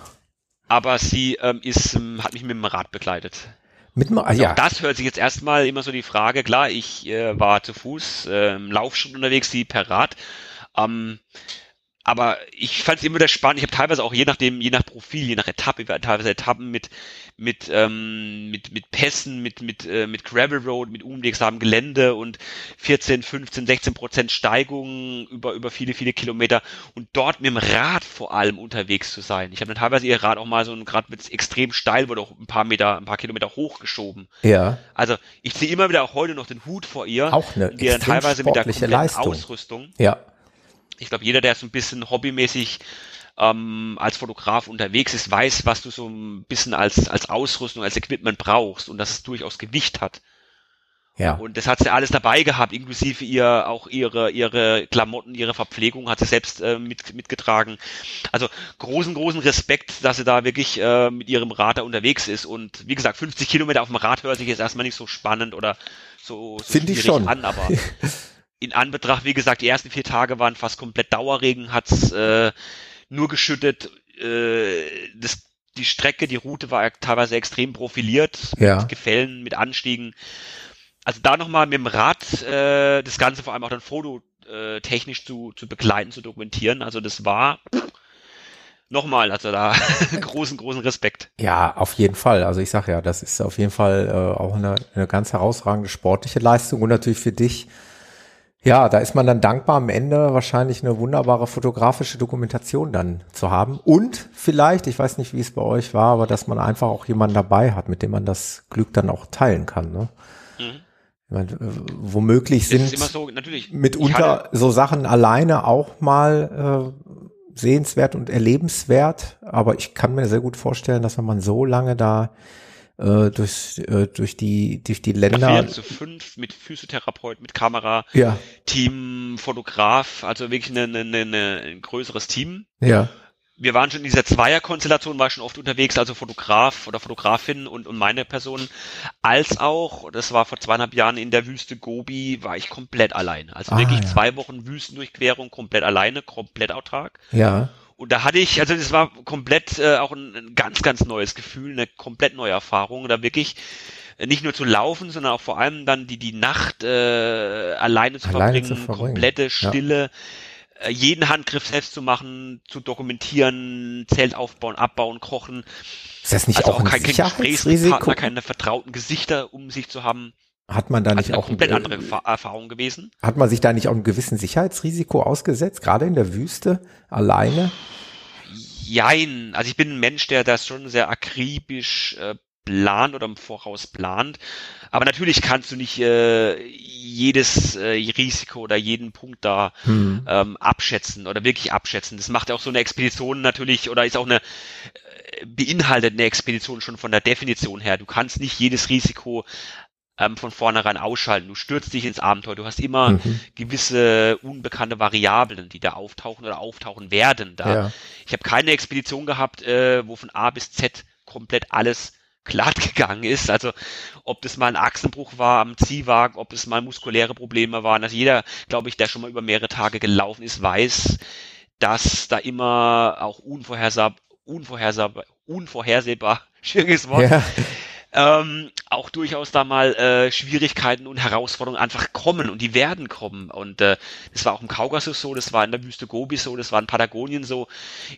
Aber sie ähm, ist, ähm, hat mich mit dem Rad begleitet. Mit dem, ah, ja. das hört sich jetzt erstmal immer so die Frage. Klar, ich äh, war zu Fuß, äh, im Laufschuh unterwegs, sie per Rad. Ähm, aber ich fand es immer wieder spannend. Ich habe teilweise auch je nachdem, je nach Profil, je nach Etappe, teilweise Etappen mit mit ähm, mit mit Pässen, mit mit äh, mit Gravel Road, mit unwegsamem Gelände und 14, 15, 16 Prozent Steigung über über viele viele Kilometer und dort mit dem Rad vor allem unterwegs zu sein. Ich habe dann teilweise ihr Rad auch mal so gerade mit extrem steil wurde auch ein paar Meter, ein paar Kilometer hochgeschoben. Ja. Also ich ziehe immer wieder auch heute noch den Hut vor ihr, auch eine die dann teilweise mit der Leistung. Ausrüstung. Ja ich glaube, jeder, der so ein bisschen hobbymäßig ähm, als Fotograf unterwegs ist, weiß, was du so ein bisschen als, als Ausrüstung, als Equipment brauchst und dass es durchaus Gewicht hat. Ja. Und das hat sie alles dabei gehabt, inklusive ihr auch ihre ihre Klamotten, ihre Verpflegung hat sie selbst äh, mit, mitgetragen. Also großen großen Respekt, dass sie da wirklich äh, mit ihrem Rad da unterwegs ist. Und wie gesagt, 50 Kilometer auf dem Rad hört sich jetzt erstmal nicht so spannend oder so, so Finde ich schon. an, aber in Anbetracht, wie gesagt, die ersten vier Tage waren fast komplett Dauerregen, hat's äh, nur geschüttet. äh, das, die Strecke, die Route war teilweise extrem profiliert, ja. mit Gefällen, mit Anstiegen. Also da nochmal mit dem Rad äh, das Ganze vor allem auch dann fototechnisch zu, zu begleiten, zu dokumentieren. Also das war nochmal, also da großen, großen Respekt. Ja, auf jeden Fall. Also ich sage ja, das ist auf jeden Fall äh, auch eine, eine ganz herausragende sportliche Leistung und natürlich für dich. Ja, da ist man dann dankbar am Ende wahrscheinlich eine wunderbare fotografische Dokumentation dann zu haben. Und vielleicht, ich weiß nicht, wie es bei euch war, aber dass man einfach auch jemanden dabei hat, mit dem man das Glück dann auch teilen kann. Ne? Mhm. Meine, womöglich sind so, mitunter so Sachen alleine auch mal äh, sehenswert und erlebenswert, aber ich kann mir sehr gut vorstellen, dass wenn man so lange da äh, durch, äh, durch die durch die Länder zu fünf mit Physiotherapeut, mit Kamera, ja. Team, Fotograf, also wirklich eine, eine, eine, ein größeres Team. Ja wir waren schon in dieser Zweierkonstellation, war schon oft unterwegs, also Fotograf oder Fotografin und, und meine Person, als auch, das war vor zweieinhalb Jahren in der Wüste Gobi, war ich komplett alleine. Also ah, wirklich ja. zwei Wochen Wüstendurchquerung, komplett alleine, komplett autark. Ja. Und da hatte ich, also das war komplett äh, auch ein, ein ganz, ganz neues Gefühl, eine komplett neue Erfahrung, da wirklich äh, nicht nur zu laufen, sondern auch vor allem dann die, die Nacht äh, alleine zu alleine verbringen, zu verbringen. komplette Stille. Ja äh, jeden Handgriff selbst zu machen, zu dokumentieren, Zelt aufbauen, abbauen, kochen. Ist das nicht also auch, auch kein, kein Gesprächspartner, keine vertrauten Gesichter um sich zu haben? Hat man da nicht also auch komplett andere Erfahrung gewesen? Hat man sich da nicht auch einem gewissen Sicherheitsrisiko ausgesetzt, gerade in der Wüste alleine? Jein, also ich bin ein Mensch, der das schon sehr akribisch äh, plant oder im Voraus plant. Aber natürlich kannst du nicht äh, jedes äh, Risiko oder jeden Punkt da hm. ähm, abschätzen oder wirklich abschätzen. Das macht ja auch so eine Expedition natürlich oder ist auch eine äh, beinhaltet eine Expedition schon von der Definition her. Du kannst nicht jedes Risiko ähm, von vornherein ausschalten. Du stürzt dich ins Abenteuer. Du hast immer mhm. gewisse unbekannte Variablen, die da auftauchen oder auftauchen werden. Da. Ja. Ich habe keine Expedition gehabt, äh, wo von A bis Z komplett alles glatt gegangen ist. Also ob das mal ein Achsenbruch war am Ziehwagen, ob es mal muskuläre Probleme waren. Also jeder, glaube ich, der schon mal über mehrere Tage gelaufen ist, weiß, dass da immer auch unvorhersehbar, unvorhersehbar, unvorhersehbar, schwieriges Wort, ja ähm, auch durchaus da mal äh, Schwierigkeiten und Herausforderungen einfach kommen und die werden kommen. Und äh, das war auch im Kaukasus so, das war in der Wüste Gobi so, das war in Patagonien so,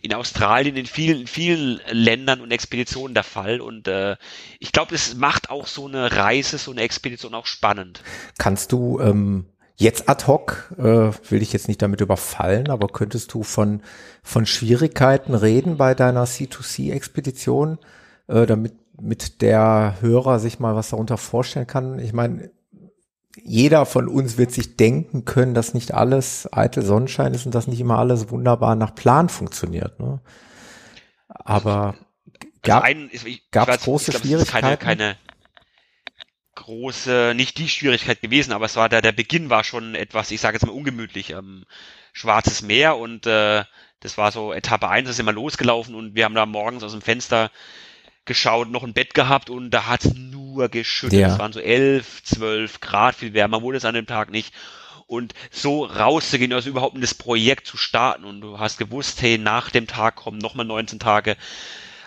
in Australien, in vielen, vielen Ländern und Expeditionen der Fall. Und äh, ich glaube, das macht auch so eine Reise, so eine Expedition auch spannend. Kannst du ähm Jetzt ad hoc, äh, will ich jetzt nicht damit überfallen, aber könntest du von, von Schwierigkeiten reden bei deiner C2C-Expedition, äh, damit mit der Hörer sich mal was darunter vorstellen kann. Ich meine, jeder von uns wird sich denken können, dass nicht alles eitel Sonnenschein ist und dass nicht immer alles wunderbar nach Plan funktioniert. Ne? Aber gab es große glaub, Schwierigkeiten? Keine, keine große, nicht die Schwierigkeit gewesen, aber es war der, der Beginn war schon etwas, ich sage jetzt mal ungemütlich. Ähm, Schwarzes Meer und äh, das war so Etappe 1, da sind wir losgelaufen und wir haben da morgens aus dem Fenster geschaut, noch ein Bett gehabt und da hat es nur geschüttet. Ja. Es waren so elf, zwölf Grad, viel wärmer wurde es an dem Tag nicht. Und so rauszugehen, also überhaupt in das Projekt zu starten und du hast gewusst, hey, nach dem Tag kommen nochmal 19 Tage.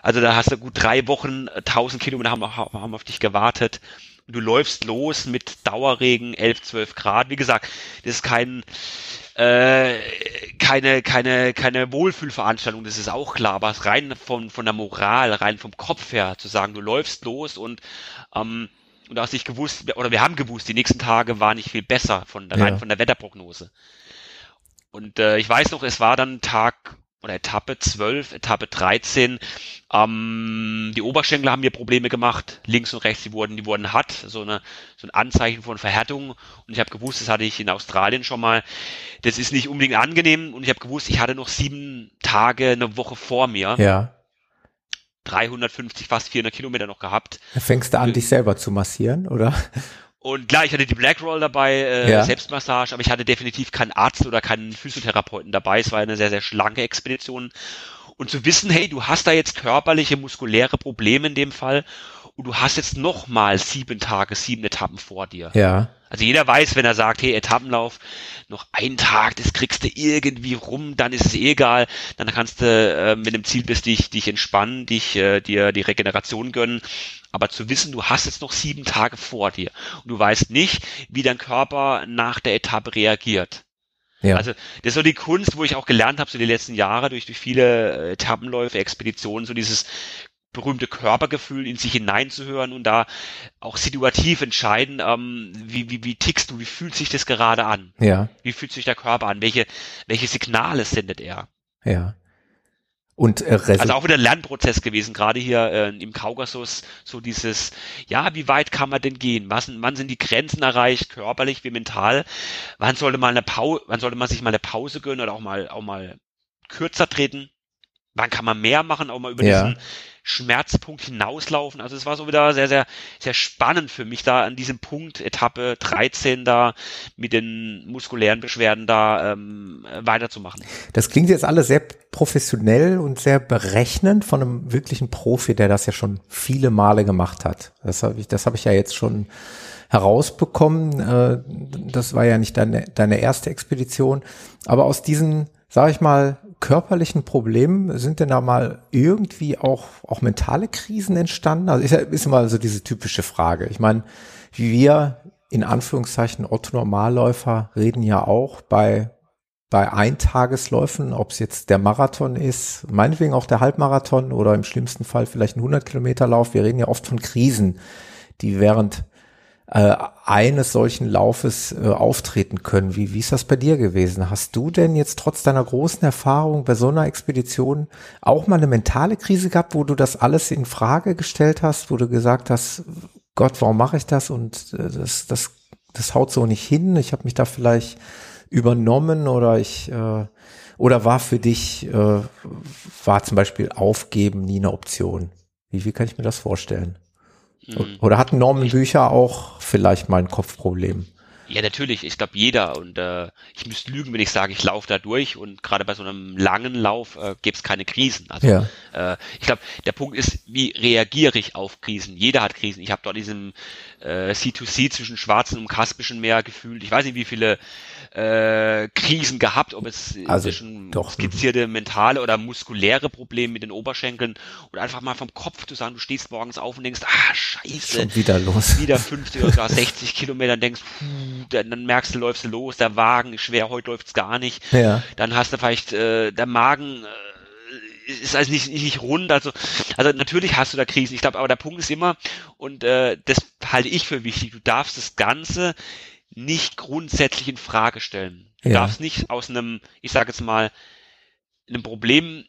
Also da hast du gut drei Wochen, 1000 Kilometer haben, haben auf dich gewartet. Du läufst los mit Dauerregen, 11, 12 Grad. Wie gesagt, das ist kein, äh, keine, keine, keine Wohlfühlveranstaltung, das ist auch klar, aber rein von, von der Moral, rein vom Kopf her zu sagen, du läufst los und ähm, und da hast dich gewusst, oder wir haben gewusst, die nächsten Tage waren nicht viel besser von rein ja. von der Wetterprognose. Und äh, ich weiß noch, es war dann Tag oder Etappe 12, Etappe 13. Ähm, die Oberschenkel haben mir Probleme gemacht, links und rechts, die wurden, die wurden hart, so eine so ein Anzeichen von Verhärtung. Und ich habe gewusst, das hatte ich in Australien schon mal. Das ist nicht unbedingt angenehm. Und ich habe gewusst, ich hatte noch sieben Tage, eine Woche vor mir. Ja. 350, fast 400 Kilometer noch gehabt. Fängst du an, dich selber zu massieren, oder? Und klar, ich hatte die Blackroll dabei, äh, ja. Selbstmassage, aber ich hatte definitiv keinen Arzt oder keinen Physiotherapeuten dabei. Es war eine sehr, sehr schlanke Expedition. Und zu wissen, hey, du hast da jetzt körperliche, muskuläre Probleme in dem Fall und du hast jetzt nochmal sieben Tage, sieben Etappen vor dir. Ja. Also jeder weiß, wenn er sagt, hey, Etappenlauf, noch einen Tag, das kriegst du irgendwie rum, dann ist es eh egal, dann kannst du äh, mit dem Ziel bist dich, dich entspannen, dich äh, dir die Regeneration gönnen. Aber zu wissen, du hast jetzt noch sieben Tage vor dir und du weißt nicht, wie dein Körper nach der Etappe reagiert. Ja. Also das ist so die Kunst, wo ich auch gelernt habe, so die letzten Jahre durch, durch viele äh, Etappenläufe, Expeditionen, so dieses berühmte Körpergefühl in sich hineinzuhören und da auch situativ entscheiden, ähm, wie, wie, wie tickst du, wie fühlt sich das gerade an? Ja. Wie fühlt sich der Körper an? Welche, welche Signale sendet er? Ja. Und äh, also auch wieder ein Lernprozess gewesen, gerade hier äh, im Kaukasus, so dieses, ja, wie weit kann man denn gehen? Was, wann sind die Grenzen erreicht, körperlich wie mental? Wann sollte man eine Pause, wann sollte man sich mal eine Pause gönnen oder auch mal, auch mal kürzer treten? Wann kann man mehr machen, auch mal über ja. diesen Schmerzpunkt hinauslaufen. Also es war so wieder sehr, sehr, sehr spannend für mich da an diesem Punkt, Etappe 13 da mit den muskulären Beschwerden da ähm, weiterzumachen. Das klingt jetzt alles sehr professionell und sehr berechnend von einem wirklichen Profi, der das ja schon viele Male gemacht hat. Das habe ich, das habe ich ja jetzt schon herausbekommen. Äh, das war ja nicht deine, deine erste Expedition. Aber aus diesen, sage ich mal, körperlichen Problemen sind denn da mal irgendwie auch, auch mentale Krisen entstanden? Also ist, ja, ist immer so diese typische Frage. Ich meine, wie wir in Anführungszeichen Otto Normalläufer reden ja auch bei bei Eintagesläufen, ob es jetzt der Marathon ist, meinetwegen auch der Halbmarathon oder im schlimmsten Fall vielleicht ein 100 Kilometer Lauf. Wir reden ja oft von Krisen, die während äh, eines solchen Laufes äh, auftreten können. Wie, wie ist das bei dir gewesen? Hast du denn jetzt trotz deiner großen Erfahrung bei so einer Expedition auch mal eine mentale Krise gehabt, wo du das alles in Frage gestellt hast, wo du gesagt hast, Gott, warum mache ich das? Und äh, das, das, das haut so nicht hin. Ich habe mich da vielleicht übernommen oder ich äh, oder war für dich äh, war zum Beispiel Aufgeben nie eine Option? Wie, wie kann ich mir das vorstellen? Mhm. Oder hatten Norman Bücher auch vielleicht mal ein Kopfproblem? Ja, natürlich. Ich glaube, jeder. Und äh, ich müsste lügen, wenn ich sage, ich laufe da durch. Und gerade bei so einem langen Lauf äh, gäbe es keine Krisen. Also ja. äh, ich glaube, der Punkt ist, wie reagiere ich auf Krisen? Jeder hat Krisen. Ich habe dort diesem äh, C2C zwischen Schwarzen und Kaspischen Meer gefühlt. Ich weiß nicht, wie viele äh, Krisen gehabt, ob es also, zwischen doch. skizzierte mentale oder muskuläre Probleme mit den Oberschenkeln oder einfach mal vom Kopf zu sagen, du stehst morgens auf und denkst, ah, scheiße. Schon wieder los. Wieder 50 oder sogar 60 Kilometer, denkst, puh, dann, dann merkst du, läufst du los, der Wagen ist schwer, heute läuft's gar nicht. Ja. Dann hast du vielleicht äh, der Magen äh, ist also nicht, nicht rund, also, also natürlich hast du da Krisen. Ich glaube, aber der Punkt ist immer, und äh, das halte ich für wichtig, du darfst das Ganze nicht grundsätzlich in Frage stellen. Du ja. darfst nicht aus einem, ich sage jetzt mal, einem Problem,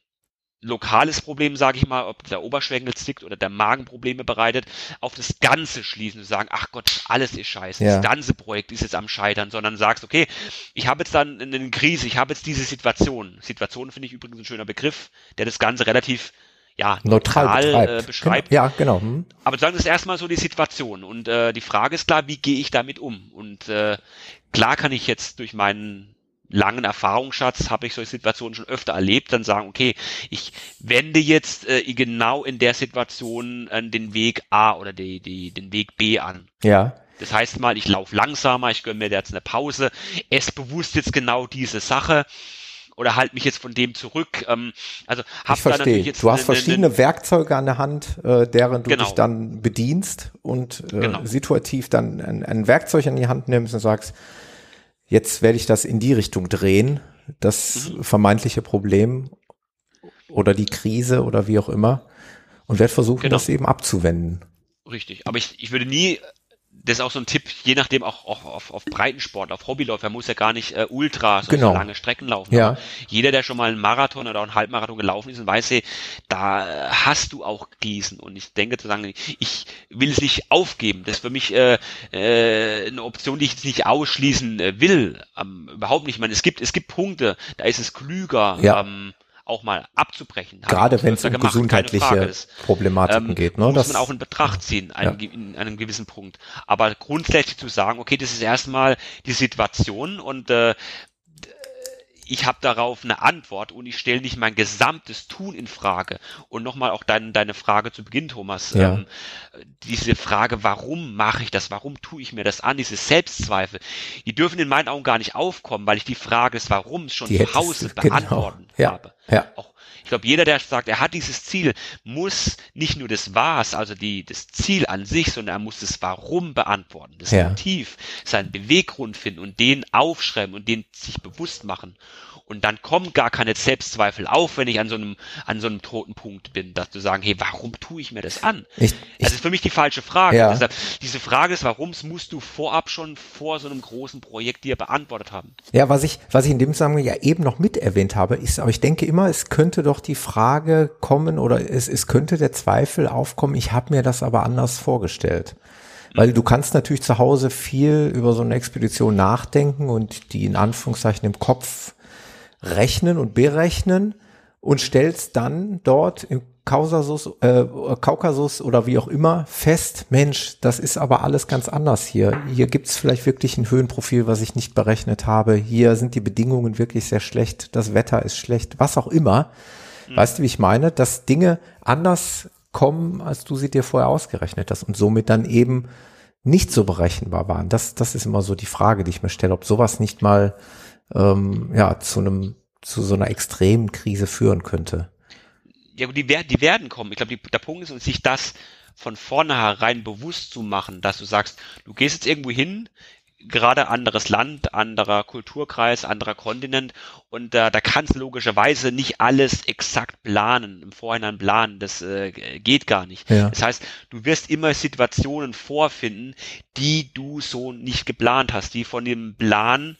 lokales Problem, sage ich mal, ob der Oberschenkel zickt oder der Magen Probleme bereitet, auf das Ganze schließen und sagen, ach Gott, alles ist scheiße, ja. das ganze Projekt ist jetzt am Scheitern, sondern sagst, okay, ich habe jetzt dann eine Krise, ich habe jetzt diese Situation. Situation finde ich übrigens ein schöner Begriff, der das Ganze relativ ja, neutral, neutral äh, beschreibt. Genau. Ja, genau. Hm. Aber sagen ist erstmal so die Situation. Und äh, die Frage ist klar, wie gehe ich damit um? Und äh, klar kann ich jetzt durch meinen langen Erfahrungsschatz, habe ich solche Situationen schon öfter erlebt, dann sagen, okay, ich wende jetzt äh, genau in der Situation äh, den Weg A oder die, die, den Weg B an. Ja. Das heißt mal, ich laufe langsamer, ich gönne mir jetzt eine Pause, esse bewusst jetzt genau diese Sache oder halt mich jetzt von dem zurück. Ähm, also hab ich verstehe. Jetzt du hast eine, verschiedene eine, Werkzeuge an der Hand, äh, deren du genau. dich dann bedienst und äh, genau. situativ dann ein, ein Werkzeug in die Hand nimmst und sagst, jetzt werde ich das in die Richtung drehen, das mhm. vermeintliche Problem oder die Krise oder wie auch immer und werde versuchen, genau. das eben abzuwenden. Richtig, aber ich, ich würde nie das ist auch so ein Tipp, je nachdem auch, auch auf, auf Breitensport, auf Hobbyläufer, muss ja gar nicht äh, ultra so, genau. lange Strecken laufen. Ja. jeder, der schon mal einen Marathon oder einen Halbmarathon gelaufen ist und weiß, hey, da hast du auch Gießen. Und ich denke zu sagen, ich will es nicht aufgeben. Das ist für mich äh, äh, eine Option, die ich jetzt nicht ausschließen äh, will. Ähm, überhaupt nicht. Ich meine, es gibt, es gibt Punkte, da ist es klüger. Ja. Ähm, auch mal abzubrechen. Gerade wenn es um gemacht, gesundheitliche Problematiken ähm, geht. Ne? Muss das man auch in Betracht ziehen, einen, ja. in einem gewissen Punkt. Aber grundsätzlich zu sagen, okay, das ist erstmal die Situation und äh, ich habe darauf eine Antwort und ich stelle nicht mein gesamtes Tun in Frage. Und nochmal auch dein, deine Frage zu Beginn, Thomas. Ja. Ähm, diese Frage, warum mache ich das? Warum tue ich mir das an? Diese Selbstzweifel, die dürfen in meinen Augen gar nicht aufkommen, weil ich die Frage des Warums schon die zu Hause genau. beantworten ja. habe. Ja. Auch ich glaube, jeder, der sagt, er hat dieses Ziel, muss nicht nur das Was, also die, das Ziel an sich, sondern er muss das Warum beantworten, das ja. Motiv, seinen Beweggrund finden und den aufschreiben und den sich bewusst machen. Und dann kommen gar keine Selbstzweifel auf, wenn ich an so einem, an so einem toten Punkt bin, dass du sagen, hey, warum tue ich mir das an? Ich, ich, das ist für mich die falsche Frage. Ja. Deshalb, diese Frage des Warums musst du vorab schon vor so einem großen Projekt dir beantwortet haben. Ja, was ich, was ich in dem Zusammenhang ja eben noch mit erwähnt habe, ist, aber ich denke immer, es könnte doch die Frage kommen oder es, es könnte der Zweifel aufkommen, ich habe mir das aber anders vorgestellt. Weil du kannst natürlich zu Hause viel über so eine Expedition nachdenken und die in Anführungszeichen im Kopf rechnen und berechnen und stellst dann dort im Kaukasus, äh, Kaukasus oder wie auch immer fest, Mensch, das ist aber alles ganz anders hier. Hier gibt's vielleicht wirklich ein Höhenprofil, was ich nicht berechnet habe. Hier sind die Bedingungen wirklich sehr schlecht, das Wetter ist schlecht, was auch immer. Mhm. Weißt du, wie ich meine? Dass Dinge anders kommen, als du sie dir vorher ausgerechnet hast und somit dann eben nicht so berechenbar waren. Das, das ist immer so die Frage, die ich mir stelle, ob sowas nicht mal ähm, ja, zu einem, zu so einer extremen Krise führen könnte. Ja, die, die werden kommen. Ich glaube, der Punkt ist, sich das von vornherein bewusst zu machen, dass du sagst, du gehst jetzt irgendwo hin, gerade anderes Land, anderer Kulturkreis, anderer Kontinent und äh, da kannst du logischerweise nicht alles exakt planen, im Vorhinein planen, das äh, geht gar nicht. Ja. Das heißt, du wirst immer Situationen vorfinden, die du so nicht geplant hast, die von dem Plan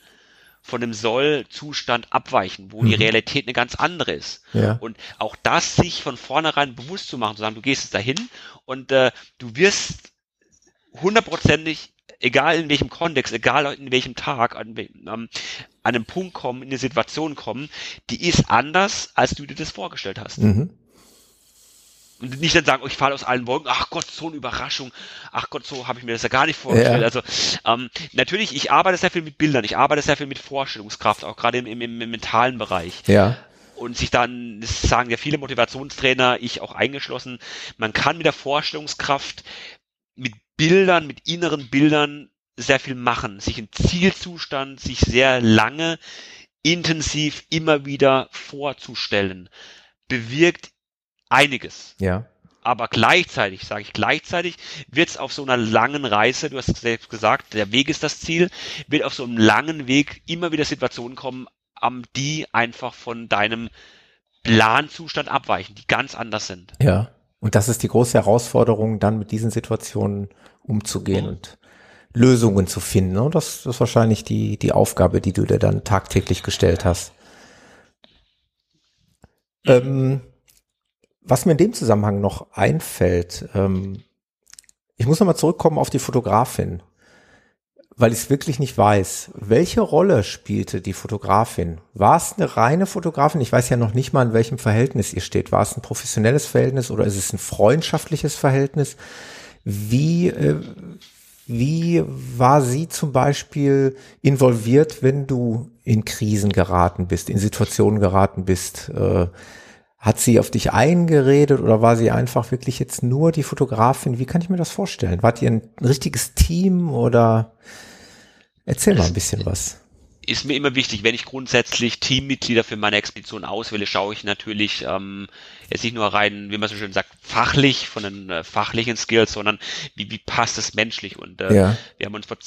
von dem Soll-Zustand abweichen, wo mhm. die Realität eine ganz andere ist. Ja. Und auch das sich von vornherein bewusst zu machen, zu sagen, du gehst jetzt dahin und äh, du wirst hundertprozentig, egal in welchem Kontext, egal in welchem Tag, an, an einem Punkt kommen, in eine Situation kommen, die ist anders, als du dir das vorgestellt hast. Mhm. Und nicht dann sagen, oh, ich falle aus allen Wolken, ach Gott, so eine Überraschung, ach Gott, so habe ich mir das ja gar nicht vorgestellt. Ja. Also ähm, natürlich, ich arbeite sehr viel mit Bildern, ich arbeite sehr viel mit Vorstellungskraft, auch gerade im, im, im mentalen Bereich. Ja. Und sich dann, das sagen ja viele Motivationstrainer, ich auch eingeschlossen, man kann mit der Vorstellungskraft, mit Bildern, mit inneren Bildern sehr viel machen, sich im Zielzustand, sich sehr lange, intensiv immer wieder vorzustellen, bewirkt einiges. Ja. Aber gleichzeitig, sage ich gleichzeitig, wird es auf so einer langen Reise, du hast es selbst gesagt, der Weg ist das Ziel, wird auf so einem langen Weg immer wieder Situationen kommen, die einfach von deinem Planzustand abweichen, die ganz anders sind. Ja. Und das ist die große Herausforderung, dann mit diesen Situationen umzugehen mhm. und Lösungen zu finden. Ne? Das, das ist wahrscheinlich die, die Aufgabe, die du dir dann tagtäglich gestellt hast. Mhm. Ähm, was mir in dem Zusammenhang noch einfällt, ähm, ich muss nochmal zurückkommen auf die Fotografin, weil ich es wirklich nicht weiß. Welche Rolle spielte die Fotografin? War es eine reine Fotografin? Ich weiß ja noch nicht mal, in welchem Verhältnis ihr steht. War es ein professionelles Verhältnis oder ist es ein freundschaftliches Verhältnis? Wie, äh, wie war sie zum Beispiel involviert, wenn du in Krisen geraten bist, in Situationen geraten bist? Äh, hat sie auf dich eingeredet oder war sie einfach wirklich jetzt nur die Fotografin? Wie kann ich mir das vorstellen? Wart ihr ein richtiges Team oder erzähl mal ein bisschen was ist mir immer wichtig, wenn ich grundsätzlich Teammitglieder für meine Expedition auswähle, schaue ich natürlich ähm, jetzt nicht nur rein, wie man so schön sagt, fachlich, von den äh, fachlichen Skills, sondern wie, wie passt es menschlich. Und äh, ja. wir haben uns vor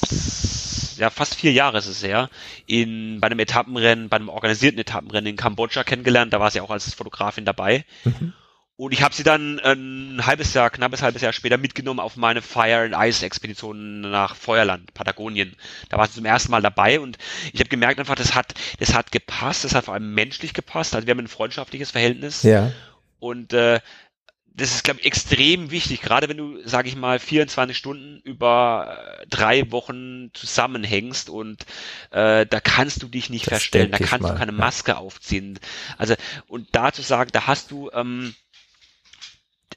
ja, fast vier Jahre ist es her, in, bei einem Etappenrennen, bei einem organisierten Etappenrennen in Kambodscha kennengelernt. Da war sie auch als Fotografin dabei. Mhm. Und ich habe sie dann ein halbes Jahr, knappes halbes Jahr später mitgenommen auf meine Fire and Ice Expedition nach Feuerland, Patagonien. Da war sie zum ersten Mal dabei und ich habe gemerkt einfach, das hat, das hat gepasst, das hat vor allem menschlich gepasst. Also wir haben ein freundschaftliches Verhältnis. Ja. Und äh, das ist, glaube ich, extrem wichtig, gerade wenn du, sage ich mal, 24 Stunden über äh, drei Wochen zusammenhängst und äh, da kannst du dich nicht das verstellen, da kannst mal, du keine Maske ja. aufziehen. Also und da zu sagen, da hast du ähm,